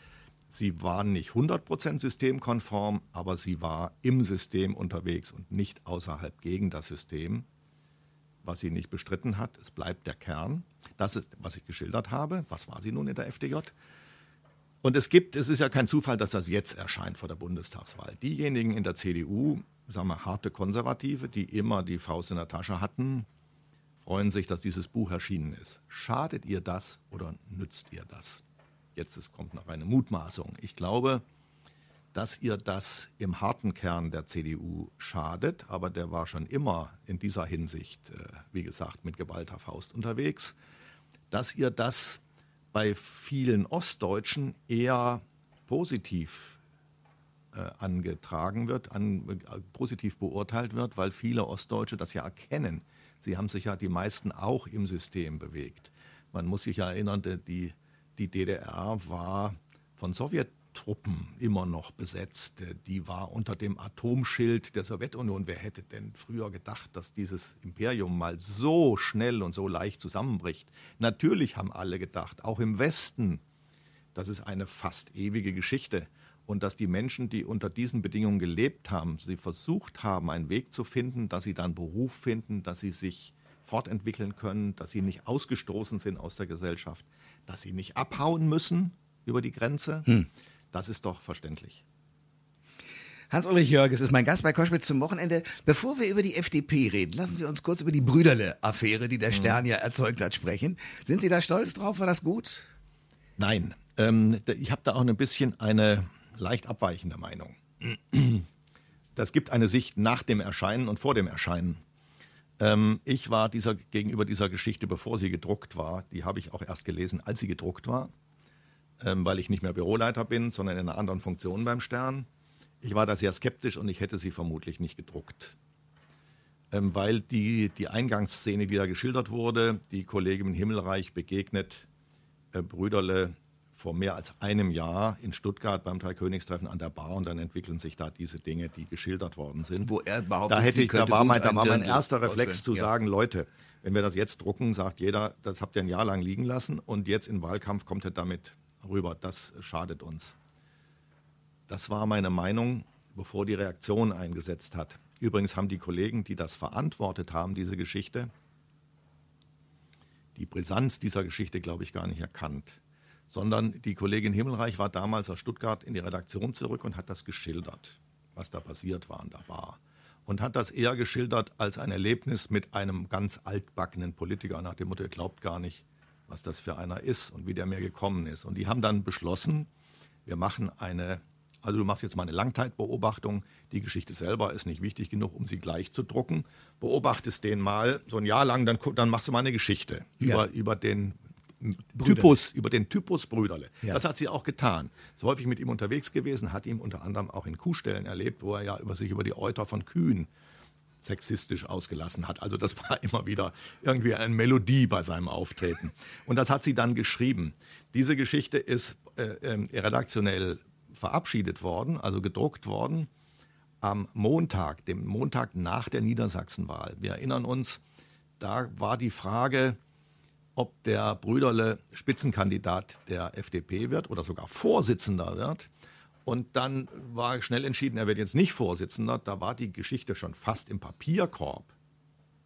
Speaker 2: sie war nicht 100% systemkonform, aber sie war im System unterwegs und nicht außerhalb gegen das System was sie nicht bestritten hat. Es bleibt der Kern. Das ist, was ich geschildert habe. Was war sie nun in der FDJ? Und es gibt, es ist ja kein Zufall, dass das jetzt erscheint vor der Bundestagswahl. Diejenigen in der CDU, sagen wir harte Konservative, die immer die Faust in der Tasche hatten, freuen sich, dass dieses Buch erschienen ist. Schadet ihr das oder nützt ihr das? Jetzt es kommt noch eine Mutmaßung. Ich glaube, dass ihr das im harten Kern der CDU schadet, aber der war schon immer in dieser Hinsicht, äh, wie gesagt, mit geballter Faust unterwegs, dass ihr das bei vielen Ostdeutschen eher positiv äh, angetragen wird, an, äh, positiv beurteilt wird, weil viele Ostdeutsche das ja erkennen. Sie haben sich ja die meisten auch im System bewegt. Man muss sich ja erinnern, die, die DDR war von Sowjet Truppen immer noch besetzt. Die war unter dem Atomschild der Sowjetunion. Wer hätte denn früher gedacht, dass dieses Imperium mal so schnell und so leicht zusammenbricht? Natürlich haben alle gedacht, auch im Westen, das ist eine fast ewige Geschichte. Und dass die Menschen, die unter diesen Bedingungen gelebt haben, sie versucht haben, einen Weg zu finden, dass sie dann Beruf finden, dass sie sich fortentwickeln können, dass sie nicht ausgestoßen sind aus der Gesellschaft, dass sie nicht abhauen müssen über die Grenze. Hm. Das ist doch verständlich.
Speaker 1: Hans-Ulrich Jörges ist mein Gast bei Koschwitz zum Wochenende. Bevor wir über die FDP reden, lassen Sie uns kurz über die Brüderle-Affäre, die der mhm. Stern ja erzeugt hat, sprechen. Sind Sie da stolz drauf? War das gut?
Speaker 2: Nein. Ähm, ich habe da auch ein bisschen eine leicht abweichende Meinung. Das gibt eine Sicht nach dem Erscheinen und vor dem Erscheinen. Ähm, ich war dieser, gegenüber dieser Geschichte, bevor sie gedruckt war, die habe ich auch erst gelesen, als sie gedruckt war ähm, weil ich nicht mehr Büroleiter bin, sondern in einer anderen Funktion beim Stern. Ich war da sehr skeptisch und ich hätte sie vermutlich nicht gedruckt. Ähm, weil die, die Eingangsszene, die da geschildert wurde, die Kollegin im Himmelreich begegnet äh, Brüderle vor mehr als einem Jahr in Stuttgart beim Dreikönigstreffen an der Bar und dann entwickeln sich da diese Dinge, die geschildert worden sind.
Speaker 1: Wo er behauptet,
Speaker 2: da, hätte ich, da war mein, da war mein erster Reflex zu ja. sagen, Leute, wenn wir das jetzt drucken, sagt jeder, das habt ihr ein Jahr lang liegen lassen und jetzt im Wahlkampf kommt er damit rüber. Das schadet uns. Das war meine Meinung, bevor die Reaktion eingesetzt hat. Übrigens haben die Kollegen, die das verantwortet haben, diese Geschichte, die Brisanz dieser Geschichte, glaube ich, gar nicht erkannt. Sondern die Kollegin Himmelreich war damals aus Stuttgart in die Redaktion zurück und hat das geschildert, was da passiert war an der Bar. Und hat das eher geschildert als ein Erlebnis mit einem ganz altbackenen Politiker nach dem Motto, er glaubt gar nicht, was das für einer ist und wie der mir gekommen ist. Und die haben dann beschlossen, wir machen eine Also du machst jetzt mal eine Langzeitbeobachtung. Die Geschichte selber ist nicht wichtig genug, um sie gleich zu drucken. Beobachtest den mal so ein Jahr lang, dann, dann machst du mal eine Geschichte ja. über, über den Brüderle. Typus, über den Typus Brüderle. Ja. Das hat sie auch getan. Ist häufig mit ihm unterwegs gewesen, hat ihn unter anderem auch in Kuhstellen erlebt, wo er ja über sich über die Euter von Kühen sexistisch ausgelassen hat. Also das war immer wieder irgendwie eine Melodie bei seinem Auftreten. Und das hat sie dann geschrieben. Diese Geschichte ist äh, äh, redaktionell verabschiedet worden, also gedruckt worden, am Montag, dem Montag nach der Niedersachsenwahl. Wir erinnern uns, da war die Frage, ob der Brüderle Spitzenkandidat der FDP wird oder sogar Vorsitzender wird. Und dann war schnell entschieden, er wird jetzt nicht Vorsitzender. Da war die Geschichte schon fast im Papierkorb.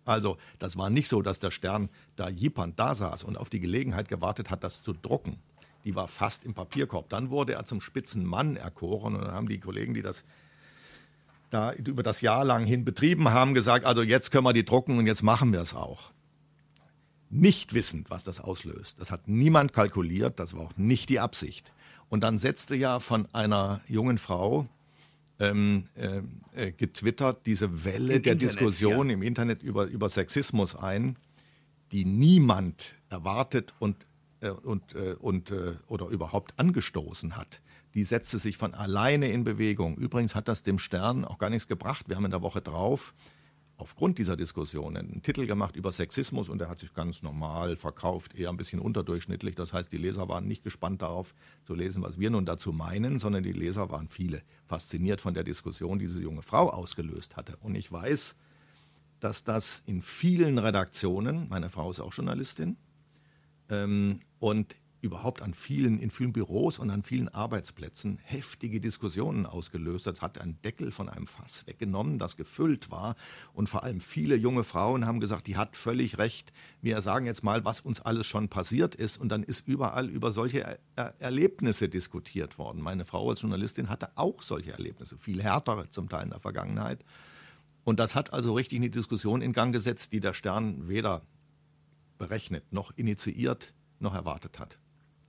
Speaker 2: Also das war nicht so, dass der Stern da jippernd da saß und auf die Gelegenheit gewartet hat, das zu drucken. Die war fast im Papierkorb. Dann wurde er zum Spitzenmann erkoren und dann haben die Kollegen, die das da über das Jahr lang hin betrieben haben, gesagt, also jetzt können wir die drucken und jetzt machen wir es auch. Nicht wissend, was das auslöst. Das hat niemand kalkuliert, das war auch nicht die Absicht. Und dann setzte ja von einer jungen Frau ähm, äh, äh, getwittert diese Welle Im der Internet, Diskussion ja. im Internet über, über Sexismus ein, die niemand erwartet und, äh, und, äh, und äh, oder überhaupt angestoßen hat. Die setzte sich von alleine in Bewegung. Übrigens hat das dem Stern auch gar nichts gebracht. Wir haben in der Woche drauf aufgrund dieser Diskussion einen Titel gemacht über Sexismus und der hat sich ganz normal verkauft, eher ein bisschen unterdurchschnittlich. Das heißt, die Leser waren nicht gespannt darauf zu lesen, was wir nun dazu meinen, sondern die Leser waren viele fasziniert von der Diskussion, die diese junge Frau ausgelöst hatte. Und ich weiß, dass das in vielen Redaktionen, meine Frau ist auch Journalistin, ähm, und überhaupt an vielen, in vielen Büros und an vielen Arbeitsplätzen heftige Diskussionen ausgelöst. Das hat einen Deckel von einem Fass weggenommen, das gefüllt war. Und vor allem viele junge Frauen haben gesagt, die hat völlig recht. Wir sagen jetzt mal, was uns alles schon passiert ist. Und dann ist überall über solche er er Erlebnisse diskutiert worden. Meine Frau als Journalistin hatte auch solche Erlebnisse, viel härtere zum Teil in der Vergangenheit. Und das hat also richtig eine Diskussion in Gang gesetzt, die der Stern weder berechnet noch initiiert noch erwartet hat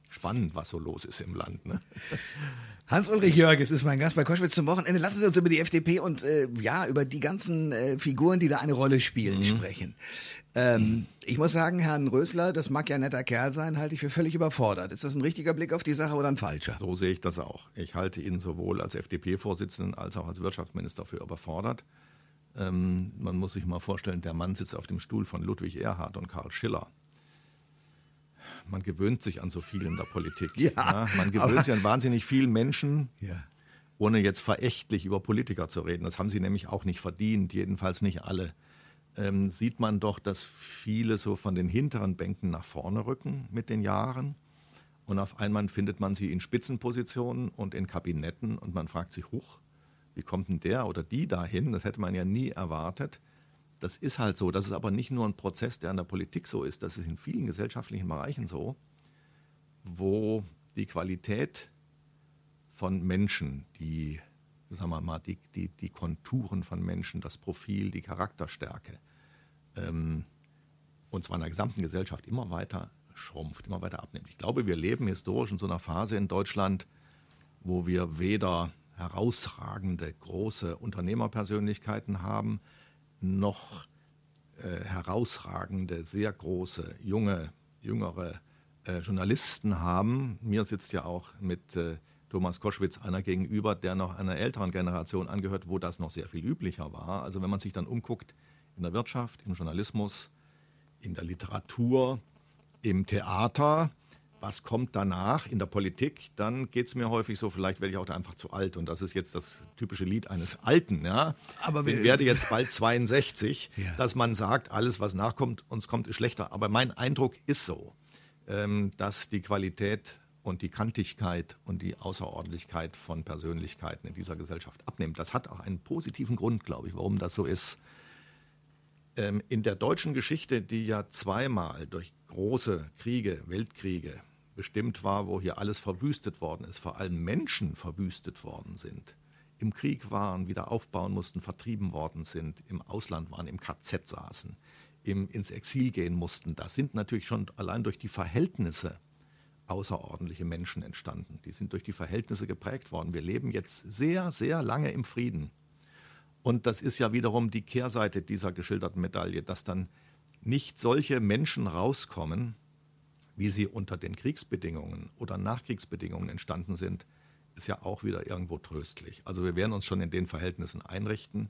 Speaker 2: spannend, was so los ist im Land. Ne?
Speaker 1: Hans-Ulrich Jörges ist mein Gast bei Koschwitz zum Wochenende. Lassen Sie uns über die FDP und äh, ja, über die ganzen äh, Figuren, die da eine Rolle spielen, mhm. sprechen. Ähm, mhm. Ich muss sagen, Herrn Rösler, das mag ja ein netter Kerl sein, halte ich für völlig überfordert. Ist das ein richtiger Blick auf die Sache oder ein falscher?
Speaker 2: So sehe ich das auch. Ich halte ihn sowohl als FDP-Vorsitzenden als auch als Wirtschaftsminister für überfordert. Ähm, man muss sich mal vorstellen, der Mann sitzt auf dem Stuhl von Ludwig Erhard und Karl Schiller man gewöhnt sich an so viel in der Politik. Ja, ja man gewöhnt sich an wahnsinnig vielen Menschen, ja. ohne jetzt verächtlich über Politiker zu reden. Das haben sie nämlich auch nicht verdient, jedenfalls nicht alle. Ähm, sieht man doch, dass viele so von den hinteren Bänken nach vorne rücken mit den Jahren. Und auf einmal findet man sie in Spitzenpositionen und in Kabinetten und man fragt sich, huch, wie kommt denn der oder die dahin? Das hätte man ja nie erwartet. Das ist halt so. Das ist aber nicht nur ein Prozess, der in der Politik so ist. Das ist in vielen gesellschaftlichen Bereichen so, wo die Qualität von Menschen, die, sagen wir mal, die, die, die Konturen von Menschen, das Profil, die Charakterstärke, ähm, und zwar in der gesamten Gesellschaft immer weiter schrumpft, immer weiter abnimmt. Ich glaube, wir leben historisch in so einer Phase in Deutschland, wo wir weder herausragende große Unternehmerpersönlichkeiten haben, noch äh, herausragende, sehr große, junge, jüngere äh, Journalisten haben. Mir sitzt ja auch mit äh, Thomas Koschwitz einer gegenüber, der noch einer älteren Generation angehört, wo das noch sehr viel üblicher war. Also wenn man sich dann umguckt in der Wirtschaft, im Journalismus, in der Literatur, im Theater, was kommt danach in der Politik, dann geht es mir häufig so, vielleicht werde ich auch da einfach zu alt. Und das ist jetzt das typische Lied eines Alten. Ja? Aber ich werde jetzt bald 62, ja. dass man sagt, alles, was nachkommt, uns kommt, ist schlechter. Aber mein Eindruck ist so, ähm, dass die Qualität und die Kantigkeit und die Außerordentlichkeit von Persönlichkeiten in dieser Gesellschaft abnimmt. Das hat auch einen positiven Grund, glaube ich, warum das so ist. Ähm, in der deutschen Geschichte, die ja zweimal durch große Kriege, Weltkriege, bestimmt war, wo hier alles verwüstet worden ist, vor allem Menschen verwüstet worden sind, im Krieg waren, wieder aufbauen mussten, vertrieben worden sind, im Ausland waren, im KZ saßen, im, ins Exil gehen mussten. Das sind natürlich schon allein durch die Verhältnisse außerordentliche Menschen entstanden. Die sind durch die Verhältnisse geprägt worden. Wir leben jetzt sehr, sehr lange im Frieden. Und das ist ja wiederum die Kehrseite dieser geschilderten Medaille, dass dann nicht solche Menschen rauskommen, wie sie unter den Kriegsbedingungen oder Nachkriegsbedingungen entstanden sind, ist ja auch wieder irgendwo tröstlich. Also wir werden uns schon in den Verhältnissen einrichten.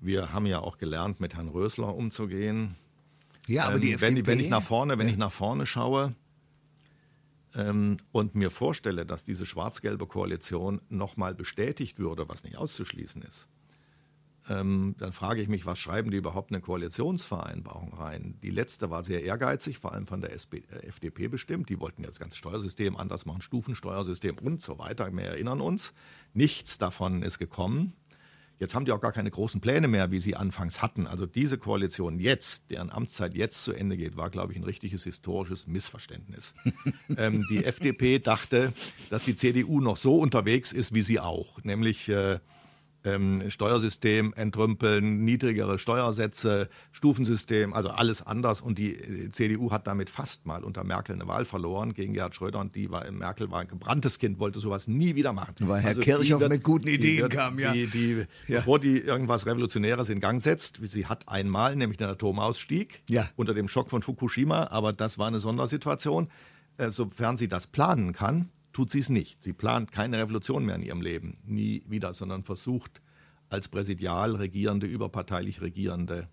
Speaker 2: Wir haben ja auch gelernt, mit Herrn Rösler umzugehen.
Speaker 1: Ja, aber die
Speaker 2: ähm, wenn,
Speaker 1: FDP,
Speaker 2: wenn ich nach vorne, wenn
Speaker 1: Ja.
Speaker 2: ich nach vorne schaue ähm, und mir vorstelle, dass diese schwarz-gelbe Koalition nochmal bestätigt würde, was nicht auszuschließen ist, ähm, dann frage ich mich, was schreiben die überhaupt in eine Koalitionsvereinbarung rein? Die letzte war sehr ehrgeizig, vor allem von der SP, äh, FDP bestimmt. Die wollten ja das ganze Steuersystem anders machen, Stufensteuersystem und so weiter. Wir erinnern uns, nichts davon ist gekommen. Jetzt haben die auch gar keine großen Pläne mehr, wie sie anfangs hatten. Also diese Koalition jetzt, deren Amtszeit jetzt zu Ende geht, war, glaube ich, ein richtiges historisches Missverständnis. ähm, die FDP dachte, dass die CDU noch so unterwegs ist wie sie auch, nämlich äh, ähm, Steuersystem entrümpeln, niedrigere Steuersätze, Stufensystem, also alles anders. Und die äh, CDU hat damit fast mal unter Merkel eine Wahl verloren gegen Gerhard Schröder. Und die war, Merkel war ein gebranntes Kind, wollte sowas nie wieder machen. Also
Speaker 1: Weil Herr
Speaker 2: die
Speaker 1: Kirchhoff mit guten Ideen kam, ja.
Speaker 2: Die, die, Bevor die irgendwas Revolutionäres in Gang setzt, sie hat einmal, nämlich den Atomausstieg,
Speaker 1: Ja.
Speaker 2: unter dem Schock von Fukushima, aber das war eine Sondersituation. Äh, sofern sie das planen kann, tut sie es nicht. Sie plant keine Revolution mehr in ihrem Leben, nie wieder, sondern versucht als präsidial regierende, überparteilich regierende,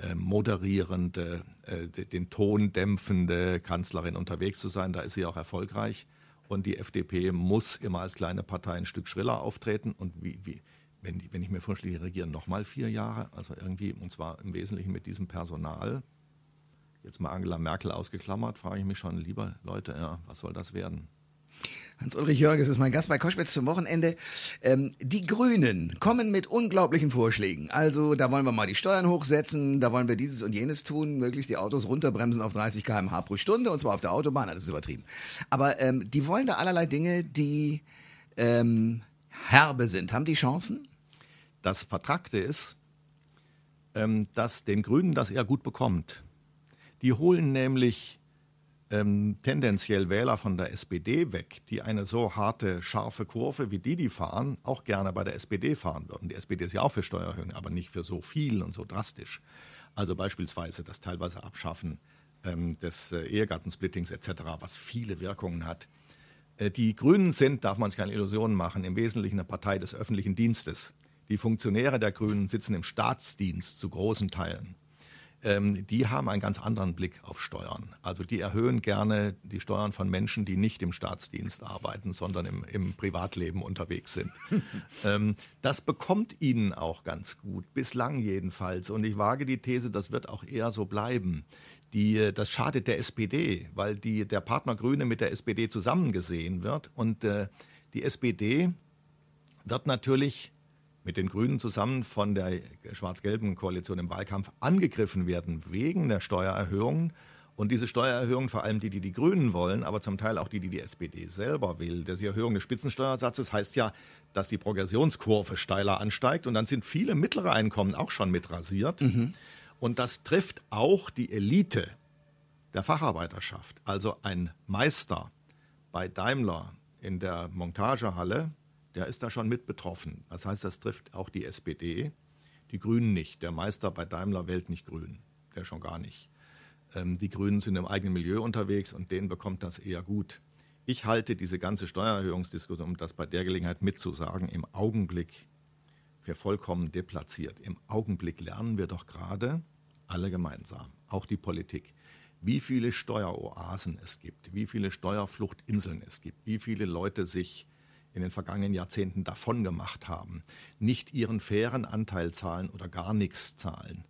Speaker 2: äh, moderierende, äh, de- den Ton dämpfende Kanzlerin unterwegs zu sein. Da ist sie auch erfolgreich. Und die FDP muss immer als kleine Partei ein Stück schriller auftreten. Und wie, wie, wenn, die, wenn ich mir vorstelle, die regieren nochmal vier Jahre, also irgendwie, und zwar im Wesentlichen mit diesem Personal, jetzt mal Angela Merkel ausgeklammert, frage ich mich schon, lieber Leute, ja, was soll das werden?
Speaker 1: Hans-Ulrich Jörges ist mein Gast bei Koschwitz zum Wochenende. Ähm, die Grünen kommen mit unglaublichen Vorschlägen. Also da wollen wir mal die Steuern hochsetzen, da wollen wir dieses und jenes tun, möglichst die Autos runterbremsen auf 30 km/h pro Stunde und zwar auf der Autobahn, das ist übertrieben. Aber ähm, die wollen da allerlei Dinge, die ähm, herbe sind. Haben die Chancen?
Speaker 2: Das Vertragte ist, ähm, dass den Grünen das eher gut bekommt. Die holen nämlich ähm, tendenziell Wähler von der SPD weg, die eine so harte, scharfe Kurve wie die, die fahren, auch gerne bei der SPD fahren würden. Die SPD ist ja auch für Steuererhöhungen, aber nicht für so viel und so drastisch. Also beispielsweise das teilweise Abschaffen ähm, des äh, Ehegattensplittings etc., was viele Wirkungen hat. Äh, Die Grünen sind, darf man sich keine Illusionen machen, im Wesentlichen eine Partei des öffentlichen Dienstes. Die Funktionäre der Grünen sitzen im Staatsdienst zu großen Teilen. Ähm, die haben einen ganz anderen Blick auf Steuern. Also die erhöhen gerne die Steuern von Menschen, die nicht im Staatsdienst arbeiten, sondern im, im Privatleben unterwegs sind. ähm, das bekommt ihnen auch ganz gut, bislang jedenfalls. Und ich wage die These, das wird auch eher so bleiben. Die, das schadet der SPD, weil die, der Partner Grüne mit der SPD zusammengesehen wird. Und äh, die SPD wird natürlich mit den Grünen zusammen von der schwarz-gelben Koalition im Wahlkampf angegriffen werden wegen der Steuererhöhungen. Und diese Steuererhöhungen, vor allem die, die die Grünen wollen, aber zum Teil auch die, die die SPD selber will, die Erhöhung des Spitzensteuersatzes heißt ja, dass die Progressionskurve steiler ansteigt und dann sind viele mittlere Einkommen auch schon mit rasiert. Und das trifft auch die Elite der Facharbeiterschaft. Also ein Meister bei Daimler in der Montagehalle, der ist da schon mit betroffen. Das heißt, das trifft auch die SPD, die Grünen nicht. Der Meister bei Daimler wählt nicht Grün, der schon gar nicht. Ähm, die Grünen sind im eigenen Milieu unterwegs und denen bekommt das eher gut. Ich halte diese ganze Steuererhöhungsdiskussion, um das bei der Gelegenheit mitzusagen, im Augenblick für vollkommen deplatziert. Im Augenblick lernen wir doch gerade alle gemeinsam, auch die Politik, wie viele Steueroasen es gibt, wie viele Steuerfluchtinseln es gibt, wie viele Leute sich in den vergangenen Jahrzehnten davon gemacht haben, nicht ihren fairen Anteil zahlen oder gar nichts zahlen.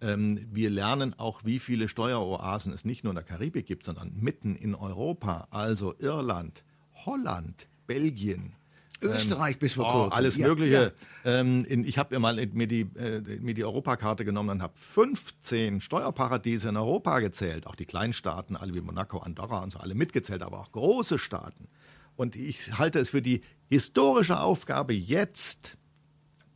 Speaker 2: Ähm, wir lernen auch, wie viele Steueroasen es nicht nur in der Karibik gibt, sondern mitten in Europa, also Irland, Holland, Belgien,
Speaker 1: Österreich bis vor
Speaker 2: Oh,
Speaker 1: kurzem.
Speaker 2: alles
Speaker 1: Ja,
Speaker 2: Mögliche. Ähm, ich habe mir mal mir die, äh, mir die Europakarte genommen und habe 15 Steuerparadiese in Europa gezählt. Auch die Kleinstaaten, alle wie Monaco, Andorra und so, alle mitgezählt, aber auch große Staaten. Und ich halte es für die historische Aufgabe jetzt,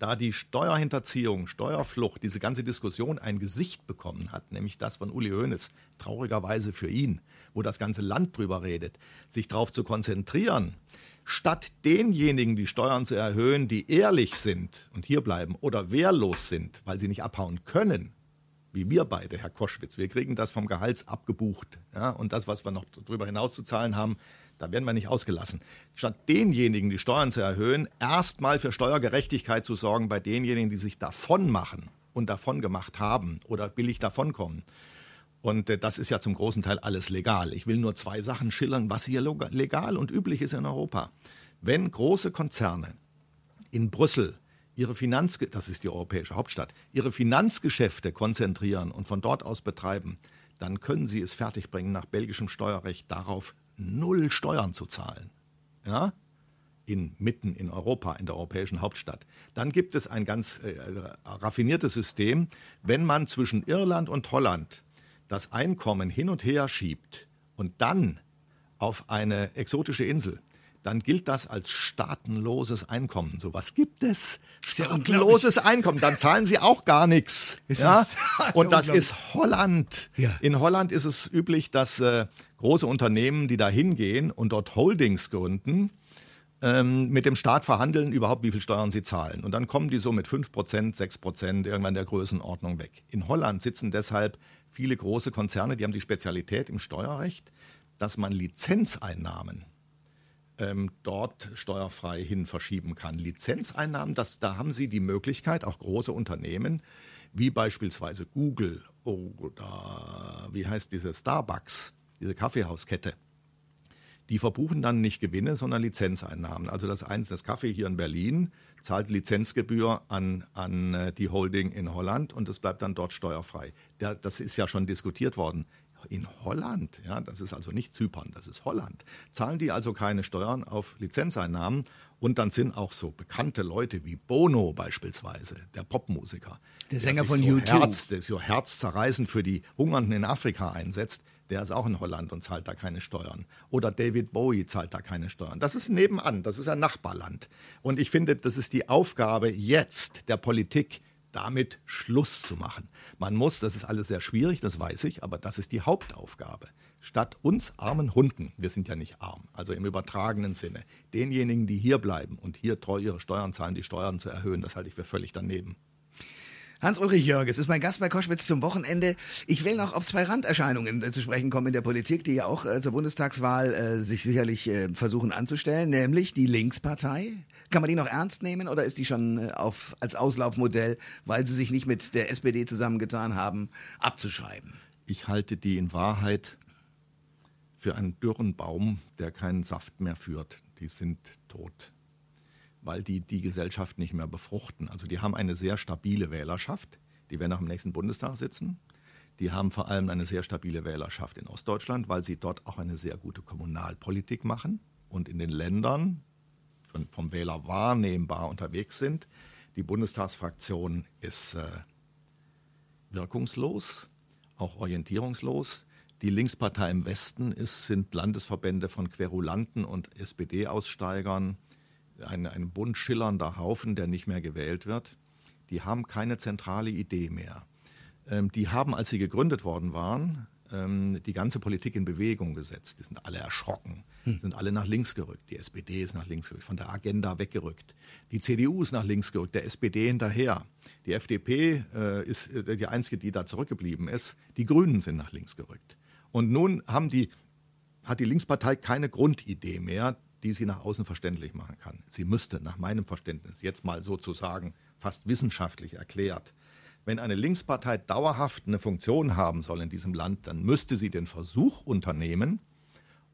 Speaker 2: da die Steuerhinterziehung, Steuerflucht, diese ganze Diskussion ein Gesicht bekommen hat, nämlich das von Uli Hoeneß, traurigerweise für ihn, wo das ganze Land drüber redet, sich darauf zu konzentrieren, statt denjenigen die Steuern zu erhöhen, die ehrlich sind und hier bleiben oder wehrlos sind, weil sie nicht abhauen können, wie wir beide, Herr Koschwitz. Wir kriegen das vom Gehalts abgebucht. Ja, und das, was wir noch darüber hinaus zu zahlen haben, da werden wir nicht ausgelassen. Statt denjenigen, die Steuern zu erhöhen, erstmal für Steuergerechtigkeit zu sorgen bei denjenigen, die sich davon machen und davon gemacht haben oder billig davonkommen. Und äh, das ist ja zum großen Teil alles legal. Ich will nur zwei Sachen schildern, was hier legal und üblich ist in Europa. Wenn große Konzerne in Brüssel ihre Finanz das ist die europäische Hauptstadt, ihre Finanzgeschäfte konzentrieren und von dort aus betreiben, dann können sie es fertigbringen, nach belgischem Steuerrecht darauf null Steuern zu zahlen. Ja? In, mitten in Europa, in der europäischen Hauptstadt. Dann gibt es ein ganz äh, raffiniertes System, wenn man zwischen Irland und Holland das Einkommen hin und her schiebt und dann auf eine exotische Insel, dann gilt das als staatenloses Einkommen. So was gibt es? Staatenloses Einkommen. Dann zahlen sie auch gar nichts. Ja? Und das ist Holland. Ja. In Holland ist es üblich, dass äh, große Unternehmen, die da hingehen und dort Holdings gründen, ähm, mit dem Staat verhandeln überhaupt, wie viel Steuern sie zahlen. Und dann kommen die so mit 5%, 6% irgendwann der Größenordnung weg. In Holland sitzen deshalb viele große Konzerne, die haben die Spezialität im Steuerrecht, dass man Lizenzeinnahmen ähm, dort steuerfrei hin verschieben kann. Lizenzeinnahmen, das, da haben sie die Möglichkeit, auch große Unternehmen, wie beispielsweise Google oder wie heißt diese Starbucks, diese Kaffeehauskette, die verbuchen dann nicht Gewinne, sondern Lizenzeinnahmen. Also das das Kaffee hier in Berlin zahlt Lizenzgebühr an, an äh, die Holding in Holland und es bleibt dann dort steuerfrei. Das ist ja schon diskutiert worden. In Holland, ja, das ist also nicht Zypern, das ist Holland, zahlen die also keine Steuern auf Lizenzeinnahmen und dann sind auch so bekannte Leute wie Bono beispielsweise, der Popmusiker,
Speaker 1: der Sänger der
Speaker 2: von
Speaker 1: so
Speaker 2: YouTube, Herz, der so herzzerreißend für die Hungernden in Afrika einsetzt, der ist auch in Holland und zahlt da keine Steuern. Oder David Bowie zahlt da keine Steuern. Das ist nebenan, das ist ein Nachbarland. Und ich finde, das ist die Aufgabe jetzt der Politik, damit Schluss zu machen. Man muss, das ist alles sehr schwierig, das weiß ich, aber das ist die Hauptaufgabe. Statt uns armen Hunden, wir sind ja nicht arm, also im übertragenen Sinne, denjenigen, die hier bleiben und hier treu ihre Steuern zahlen, die Steuern zu erhöhen, das halte ich für völlig daneben.
Speaker 1: Hans-Ulrich Jörges ist mein Gast bei Koschwitz zum Wochenende. Ich will noch auf zwei Randerscheinungen äh, zu sprechen kommen in der Politik, die ja auch äh, zur Bundestagswahl äh, sich sicherlich äh, versuchen anzustellen, nämlich die Linkspartei. Kann man die noch ernst nehmen oder ist die schon äh, auf, als Auslaufmodell, weil sie sich nicht mit der SPD zusammengetan haben, abzuschreiben?
Speaker 2: Ich halte die in Wahrheit für einen dürren Baum, der keinen Saft mehr führt. Die sind tot weil die die Gesellschaft nicht mehr befruchten. Also die haben eine sehr stabile Wählerschaft, die werden auch im nächsten Bundestag sitzen. Die haben vor allem eine sehr stabile Wählerschaft in Ostdeutschland, weil sie dort auch eine sehr gute Kommunalpolitik machen und in den Ländern von, vom Wähler wahrnehmbar unterwegs sind. Die Bundestagsfraktion ist äh, wirkungslos, auch orientierungslos. Die Linkspartei im Westen ist, sind Landesverbände von Querulanten und SPD-Aussteigern ein, ein bunt schillernder Haufen, der nicht mehr gewählt wird. Die haben keine zentrale Idee mehr. Ähm, die haben, als sie gegründet worden waren, ähm, die ganze Politik in Bewegung gesetzt. Die sind alle erschrocken, hm. sind alle nach links gerückt. Die SPD ist nach links gerückt, von der Agenda weggerückt. Die CDU ist nach links gerückt, der SPD hinterher. Die FDP äh, ist äh, die einzige, die da zurückgeblieben ist. Die Grünen sind nach links gerückt. Und nun haben die, hat die Linkspartei keine Grundidee mehr die sie nach außen verständlich machen kann. Sie müsste nach meinem Verständnis jetzt mal sozusagen fast wissenschaftlich erklärt, wenn eine Linkspartei dauerhaft eine Funktion haben soll in diesem Land, dann müsste sie den Versuch unternehmen,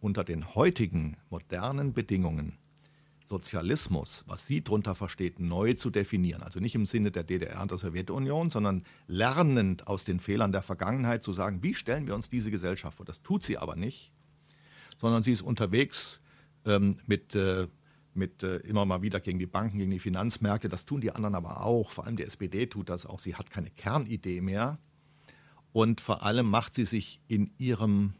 Speaker 2: unter den heutigen modernen Bedingungen Sozialismus, was sie darunter versteht, neu zu definieren. Also nicht im Sinne der DDR und der Sowjetunion, sondern lernend aus den Fehlern der Vergangenheit zu sagen, wie stellen wir uns diese Gesellschaft vor. Das tut sie aber nicht, sondern sie ist unterwegs ähm, mit, äh, mit äh, immer mal wieder gegen die Banken, gegen die Finanzmärkte. Das tun die anderen aber auch. Vor allem die SPD tut das auch. Sie hat keine Kernidee mehr. Und vor allem macht sie sich in ihrem,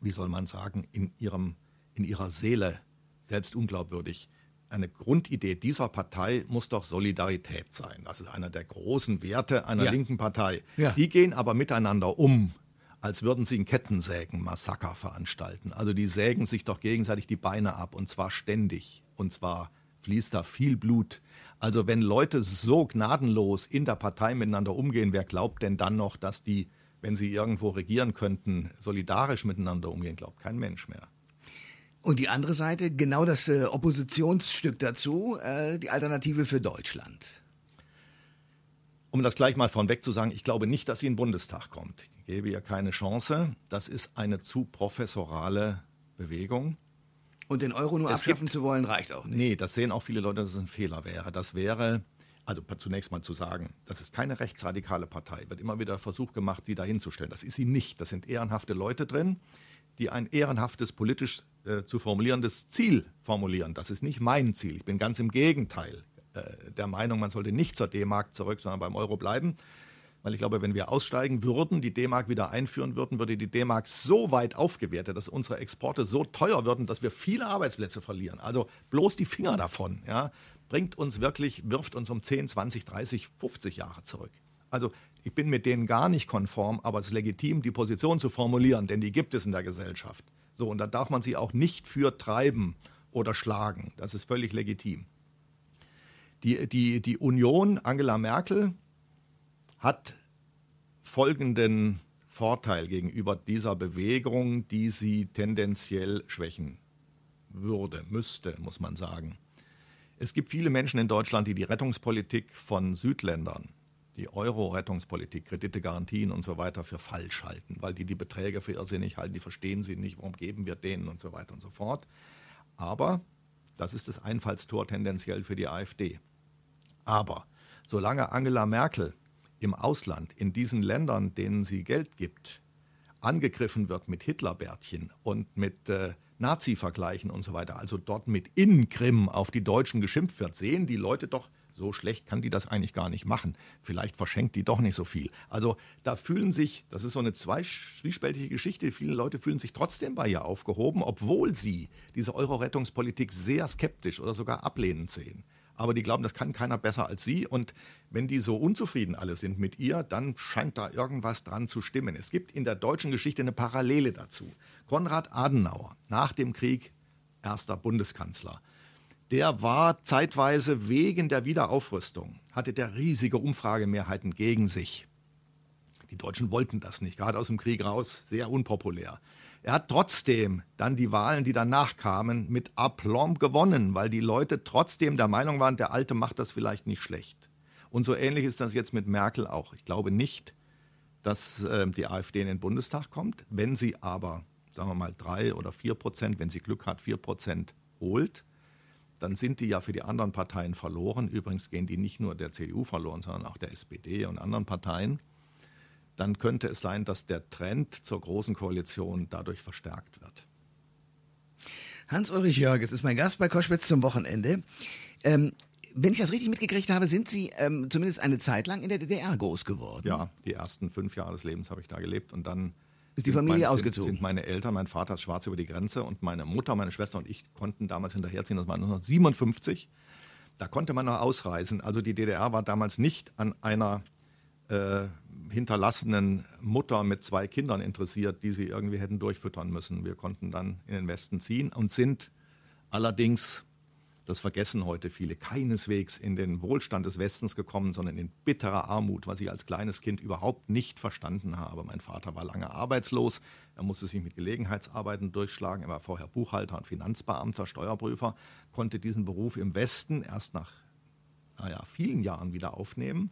Speaker 2: wie soll man sagen, in, ihrem, in ihrer Seele selbst unglaubwürdig. eine Grundidee dieser Partei muss doch Solidarität sein. Das ist einer der großen Werte einer ja. linken Partei. Ja. Die gehen aber miteinander um, als würden sie ein Kettensägen-Massaker veranstalten. Also die sägen sich doch gegenseitig die Beine ab und zwar ständig. Und zwar fließt da viel Blut. Also wenn Leute so gnadenlos in der Partei miteinander umgehen, wer glaubt denn dann noch, dass die, wenn sie irgendwo regieren könnten, solidarisch miteinander umgehen? Glaubt kein Mensch mehr.
Speaker 1: Und die andere Seite, genau das äh, Oppositionsstück dazu, äh, die Alternative für Deutschland.
Speaker 2: Um das gleich mal vorweg zu sagen, ich glaube nicht, dass sie in den Bundestag kommt. Ich gebe ihr keine Chance. Das ist eine zu professorale Bewegung.
Speaker 1: Und den Euro nur es abschaffen gibt, zu wollen, reicht auch nicht.
Speaker 2: Nee, das sehen auch viele Leute, dass es ein Fehler wäre. Das wäre, also zunächst mal zu sagen, das ist keine rechtsradikale Partei. Wird immer wieder Versuch gemacht, sie dahinzustellen. Das ist sie nicht. Das sind ehrenhafte Leute drin, die ein ehrenhaftes politisch äh, zu formulierendes Ziel formulieren. Das ist nicht mein Ziel. Ich bin ganz im Gegenteil äh, der Meinung, man sollte nicht zur D-Mark zurück, sondern beim Euro bleiben. Weil ich glaube, wenn wir aussteigen würden, die D-Mark wieder einführen würden, würde die D-Mark so weit aufgewertet, dass unsere Exporte so teuer würden, dass wir viele Arbeitsplätze verlieren. Also bloß die Finger davon, ja, bringt uns wirklich, wirft uns um 10, 20, 30, 50 Jahre zurück. Also ich bin mit denen gar nicht konform, aber es ist legitim, die Position zu formulieren, denn die gibt es in der Gesellschaft. So, und da darf man sie auch nicht für treiben oder schlagen. Das ist völlig legitim. Die, die, die Union, Angela Merkel, hat folgenden Vorteil gegenüber dieser Bewegung, die sie tendenziell schwächen würde, müsste, muss man sagen. Es gibt viele Menschen in Deutschland, die die Rettungspolitik von Südländern die Euro-Rettungspolitik, Kredite, Garantien und so weiter für falsch halten, weil die die Beträge für irrsinnig halten, die verstehen sie nicht, warum geben wir denen und so weiter und so fort. Aber das ist das Einfallstor tendenziell für die AfD. Aber solange Angela Merkel im Ausland, in diesen Ländern, denen sie Geld gibt, angegriffen wird mit Hitlerbärtchen und mit äh, Nazi-Vergleichen und so weiter, also dort mit In-Krim auf die Deutschen geschimpft wird, sehen die Leute doch so schlecht kann die das eigentlich gar nicht machen. Vielleicht verschenkt die doch nicht so viel. Also da fühlen sich, das ist so eine zwiespältige Geschichte, viele Leute fühlen sich trotzdem bei ihr aufgehoben, obwohl sie diese Euro-Rettungspolitik sehr skeptisch oder sogar ablehnend sehen. Aber die glauben, das kann keiner besser als sie. Und wenn die so unzufrieden alle sind mit ihr, dann scheint da irgendwas dran zu stimmen. Es gibt in der deutschen Geschichte eine Parallele dazu. Konrad Adenauer, nach dem Krieg erster Bundeskanzler, der war zeitweise wegen der Wiederaufrüstung, hatte der riesige Umfragemehrheiten gegen sich. Die Deutschen wollten das nicht, gerade aus dem Krieg raus, sehr unpopulär. Er hat trotzdem dann die Wahlen, die danach kamen, mit Aplomb gewonnen, weil die Leute trotzdem der Meinung waren, der Alte macht das vielleicht nicht schlecht. Und so ähnlich ist das jetzt mit Merkel auch. Ich glaube nicht, dass äh, die AfD in den Bundestag kommt. Wenn sie aber, sagen wir mal, drei oder vier Prozent, wenn sie Glück hat, vier Prozent holt, dann sind die ja für die anderen Parteien verloren. Übrigens gehen die nicht nur der CDU verloren, sondern auch der SPD und anderen Parteien. Dann könnte es sein, dass der Trend zur großen Koalition dadurch verstärkt wird.
Speaker 1: Hans-Ulrich Jörges ist mein Gast bei Koschwitz zum Wochenende. Ähm, wenn ich das richtig mitgekriegt habe, sind Sie ähm, zumindest eine Zeit lang in der DDR groß geworden.
Speaker 2: Ja, die ersten fünf Jahre des Lebens habe ich da gelebt und dann
Speaker 1: ist die Familie
Speaker 2: meine,
Speaker 1: ausgezogen?
Speaker 2: Sind, sind meine Eltern, mein Vater ist schwarz über die Grenze und meine Mutter, meine Schwester und ich konnten damals hinterherziehen. Das war 1957. Da konnte man noch ausreisen. Also die DDR war damals nicht an einer äh, hinterlassenen Mutter mit zwei Kindern interessiert, die sie irgendwie hätten durchfüttern müssen. Wir konnten dann in den Westen ziehen und sind allerdings das vergessen heute viele, keineswegs in den Wohlstand des Westens gekommen, sondern in bitterer Armut, was ich als kleines Kind überhaupt nicht verstanden habe. Mein Vater war lange arbeitslos, er musste sich mit Gelegenheitsarbeiten durchschlagen, er war vorher Buchhalter und Finanzbeamter, Steuerprüfer, konnte diesen Beruf im Westen erst nach naja, vielen Jahren wieder aufnehmen.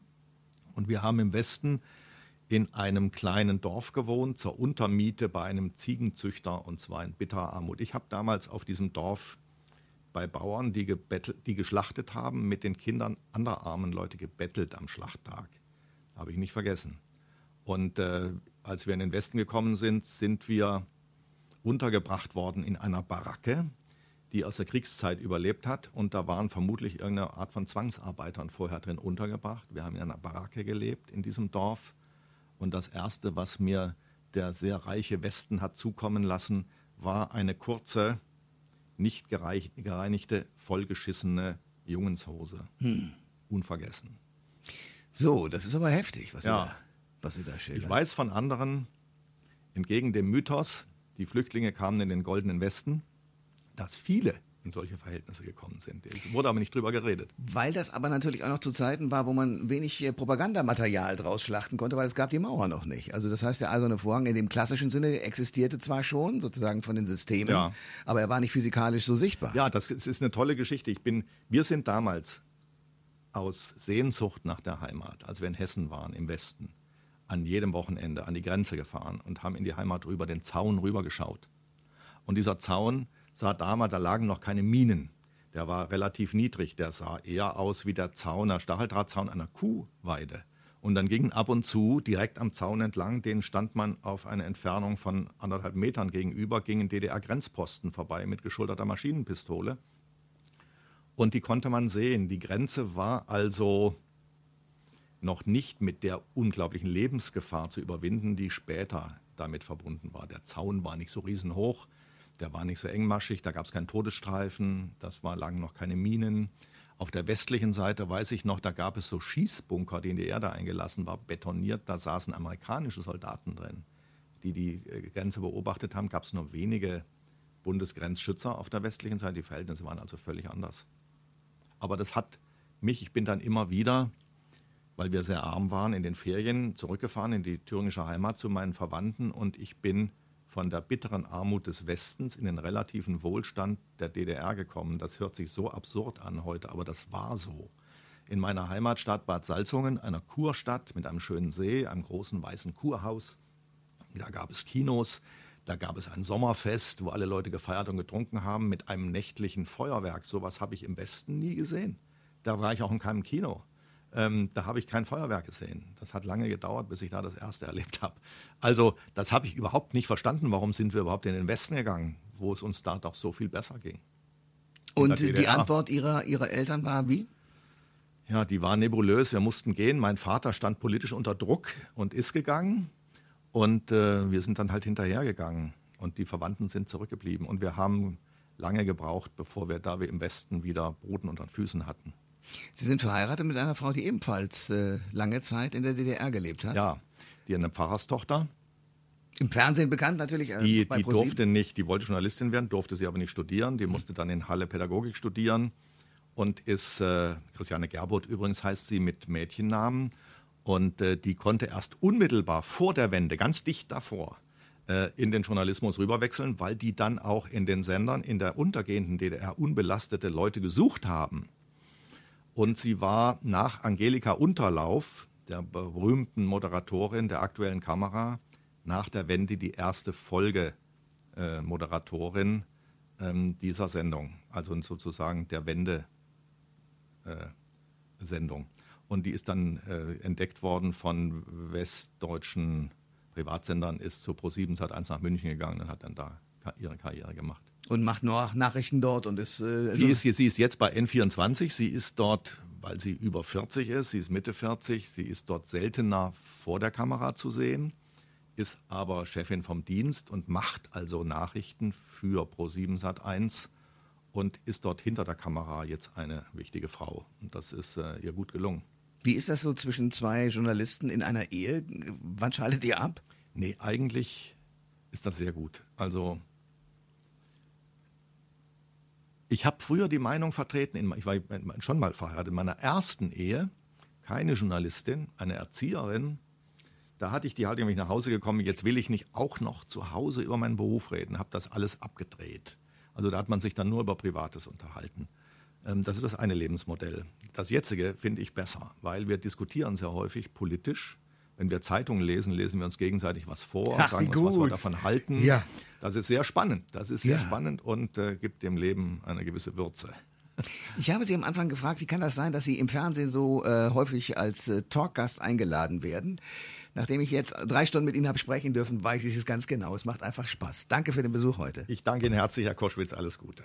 Speaker 2: Und wir haben im Westen in einem kleinen Dorf gewohnt, zur Untermiete bei einem Ziegenzüchter, und zwar in bitterer Armut. Ich habe damals auf diesem Dorf bei Bauern, die, die geschlachtet haben, mit den Kindern anderer armen Leute gebettelt am Schlachttag. Habe ich nicht vergessen. Und äh, als wir in den Westen gekommen sind, sind wir untergebracht worden in einer Baracke, die aus der Kriegszeit überlebt hat. Und da waren vermutlich irgendeine Art von Zwangsarbeitern vorher drin untergebracht. Wir haben in einer Baracke gelebt in diesem Dorf. Und das Erste, was mir der sehr reiche Westen hat zukommen lassen, war eine kurze nicht gereinigte, vollgeschissene Jungenshose. Hm. Unvergessen.
Speaker 1: So, das ist aber heftig, was, ja. Sie, da, was Sie da schildern.
Speaker 2: Ich weiß von anderen, entgegen dem Mythos, die Flüchtlinge kamen in den Goldenen Westen, dass viele in solche Verhältnisse gekommen sind. Es wurde aber nicht drüber geredet.
Speaker 1: Weil das aber natürlich auch noch zu Zeiten war, wo man wenig äh, Propagandamaterial draus schlachten konnte, weil es gab die Mauer noch nicht. Also das heißt, der eiserne Vorhang in dem klassischen Sinne existierte zwar schon, sozusagen von den Systemen, ja. aber er war nicht physikalisch so sichtbar.
Speaker 2: Ja, das ist eine tolle Geschichte. Ich bin, wir sind damals aus Sehnsucht nach der Heimat, als wir in Hessen waren, im Westen, an jedem Wochenende an die Grenze gefahren und haben in die Heimat rüber den Zaun rübergeschaut. Und dieser Zaun sah damals, da lagen noch keine Minen. Der war relativ niedrig. Der sah eher aus wie der Zaun, der Stacheldrahtzaun einer Kuhweide. Und dann ging ab und zu direkt am Zaun entlang, den stand man auf eine Entfernung von anderthalb Metern gegenüber, gingen DDR-Grenzposten vorbei mit geschulterter Maschinenpistole. Und die konnte man sehen. Die Grenze war also noch nicht mit der unglaublichen Lebensgefahr zu überwinden, die später damit verbunden war. Der Zaun war nicht so riesenhoch, der war nicht so engmaschig, da gab es keinen Todesstreifen, das war lagen noch keine Minen. Auf der westlichen Seite weiß ich noch, da gab es so Schießbunker, die in die Erde eingelassen war, betoniert, da saßen amerikanische Soldaten drin, die die äh, Grenze beobachtet haben. Gab es nur wenige Bundesgrenzschützer auf der westlichen Seite, die Verhältnisse waren also völlig anders. Aber das hat mich, ich bin dann immer wieder, weil wir sehr arm waren, in den Ferien zurückgefahren in die thüringische Heimat zu meinen Verwandten und ich bin von der bitteren Armut des Westens in den relativen Wohlstand der DDR gekommen. Das hört sich so absurd an heute, aber das war so. In meiner Heimatstadt Bad Salzungen, einer Kurstadt mit einem schönen See, einem großen weißen Kurhaus, da gab es Kinos, da gab es ein Sommerfest, wo alle Leute gefeiert und getrunken haben mit einem nächtlichen Feuerwerk. So etwas habe ich im Westen nie gesehen. Da war ich auch in keinem Kino. Ähm, da habe ich kein Feuerwerk gesehen. Das hat lange gedauert, bis ich da das erste erlebt habe. Also das habe ich überhaupt nicht verstanden. Warum sind wir überhaupt in den Westen gegangen, wo es uns da doch so viel besser ging?
Speaker 1: Und die Antwort ihrer, ihrer Eltern war wie?
Speaker 2: Ja, die war nebulös. Wir mussten gehen. Mein Vater stand politisch unter Druck und ist gegangen. Und äh, wir sind dann halt hinterhergegangen. Und die Verwandten sind zurückgeblieben. Und wir haben lange gebraucht, bevor wir da wir im Westen wieder Boden unter den Füßen hatten.
Speaker 1: Sie sind verheiratet mit einer Frau, die ebenfalls äh, lange Zeit in der DDR gelebt hat.
Speaker 2: Ja, die eine Pfarrerstochter.
Speaker 1: Im Fernsehen bekannt natürlich.
Speaker 2: Äh, die, die durfte nicht, die wollte Journalistin werden, durfte sie aber nicht studieren. Die musste dann in Halle Pädagogik studieren und ist, äh, Christiane Gerbot übrigens heißt sie mit Mädchennamen. Und äh, die konnte erst unmittelbar vor der Wende, ganz dicht davor, äh, in den Journalismus rüberwechseln, weil die dann auch in den Sendern in der untergehenden DDR unbelastete Leute gesucht haben. Und sie war nach Angelika Unterlauf, der berühmten Moderatorin der aktuellen Kamera, nach der Wende die erste Folge-Moderatorin äh, ähm, dieser Sendung, also sozusagen der Wende-Sendung. Äh, und die ist dann äh, entdeckt worden von westdeutschen Privatsendern, ist zu Pro7 Sat1 nach München gegangen und hat dann da ihre Karriere gemacht.
Speaker 1: Und macht nur Nachrichten dort und ist.
Speaker 2: Äh, sie, ist sie ist jetzt bei N24. Sie ist dort, weil sie über 40 ist. Sie ist Mitte 40. Sie ist dort seltener vor der Kamera zu sehen, ist aber Chefin vom Dienst und macht also Nachrichten für Pro7 Sat1 und ist dort hinter der Kamera jetzt eine wichtige Frau. Und das ist äh, ihr gut gelungen.
Speaker 1: Wie ist das so zwischen zwei Journalisten in einer Ehe? Wann schaltet ihr ab?
Speaker 2: Nee, eigentlich ist das sehr gut. Also ich habe früher die Meinung vertreten, ich war schon mal verheiratet, in meiner ersten Ehe, keine Journalistin, eine Erzieherin, da hatte ich die Haltung, wenn ich nach Hause gekommen jetzt will ich nicht auch noch zu Hause über meinen Beruf reden, habe das alles abgedreht. Also da hat man sich dann nur über Privates unterhalten. Ähm, das ist das eine Lebensmodell. Das jetzige finde ich besser, weil wir diskutieren sehr häufig politisch wenn wir Zeitungen lesen, lesen wir uns gegenseitig was vor,
Speaker 1: Ach,
Speaker 2: sagen uns, was wir davon halten.
Speaker 1: Ja.
Speaker 2: Das ist sehr spannend. Das ist sehr ja. spannend und äh, gibt dem Leben eine gewisse Würze.
Speaker 1: Ich habe Sie am Anfang gefragt, wie kann das sein, dass Sie im Fernsehen so äh, häufig als äh, Talkgast eingeladen werden? Nachdem ich jetzt drei Stunden mit Ihnen habe sprechen dürfen, weiß ich es ganz genau. Es macht einfach Spaß. Danke für den Besuch heute.
Speaker 2: Ich danke Ihnen herzlich, Herr Koschwitz. Alles Gute.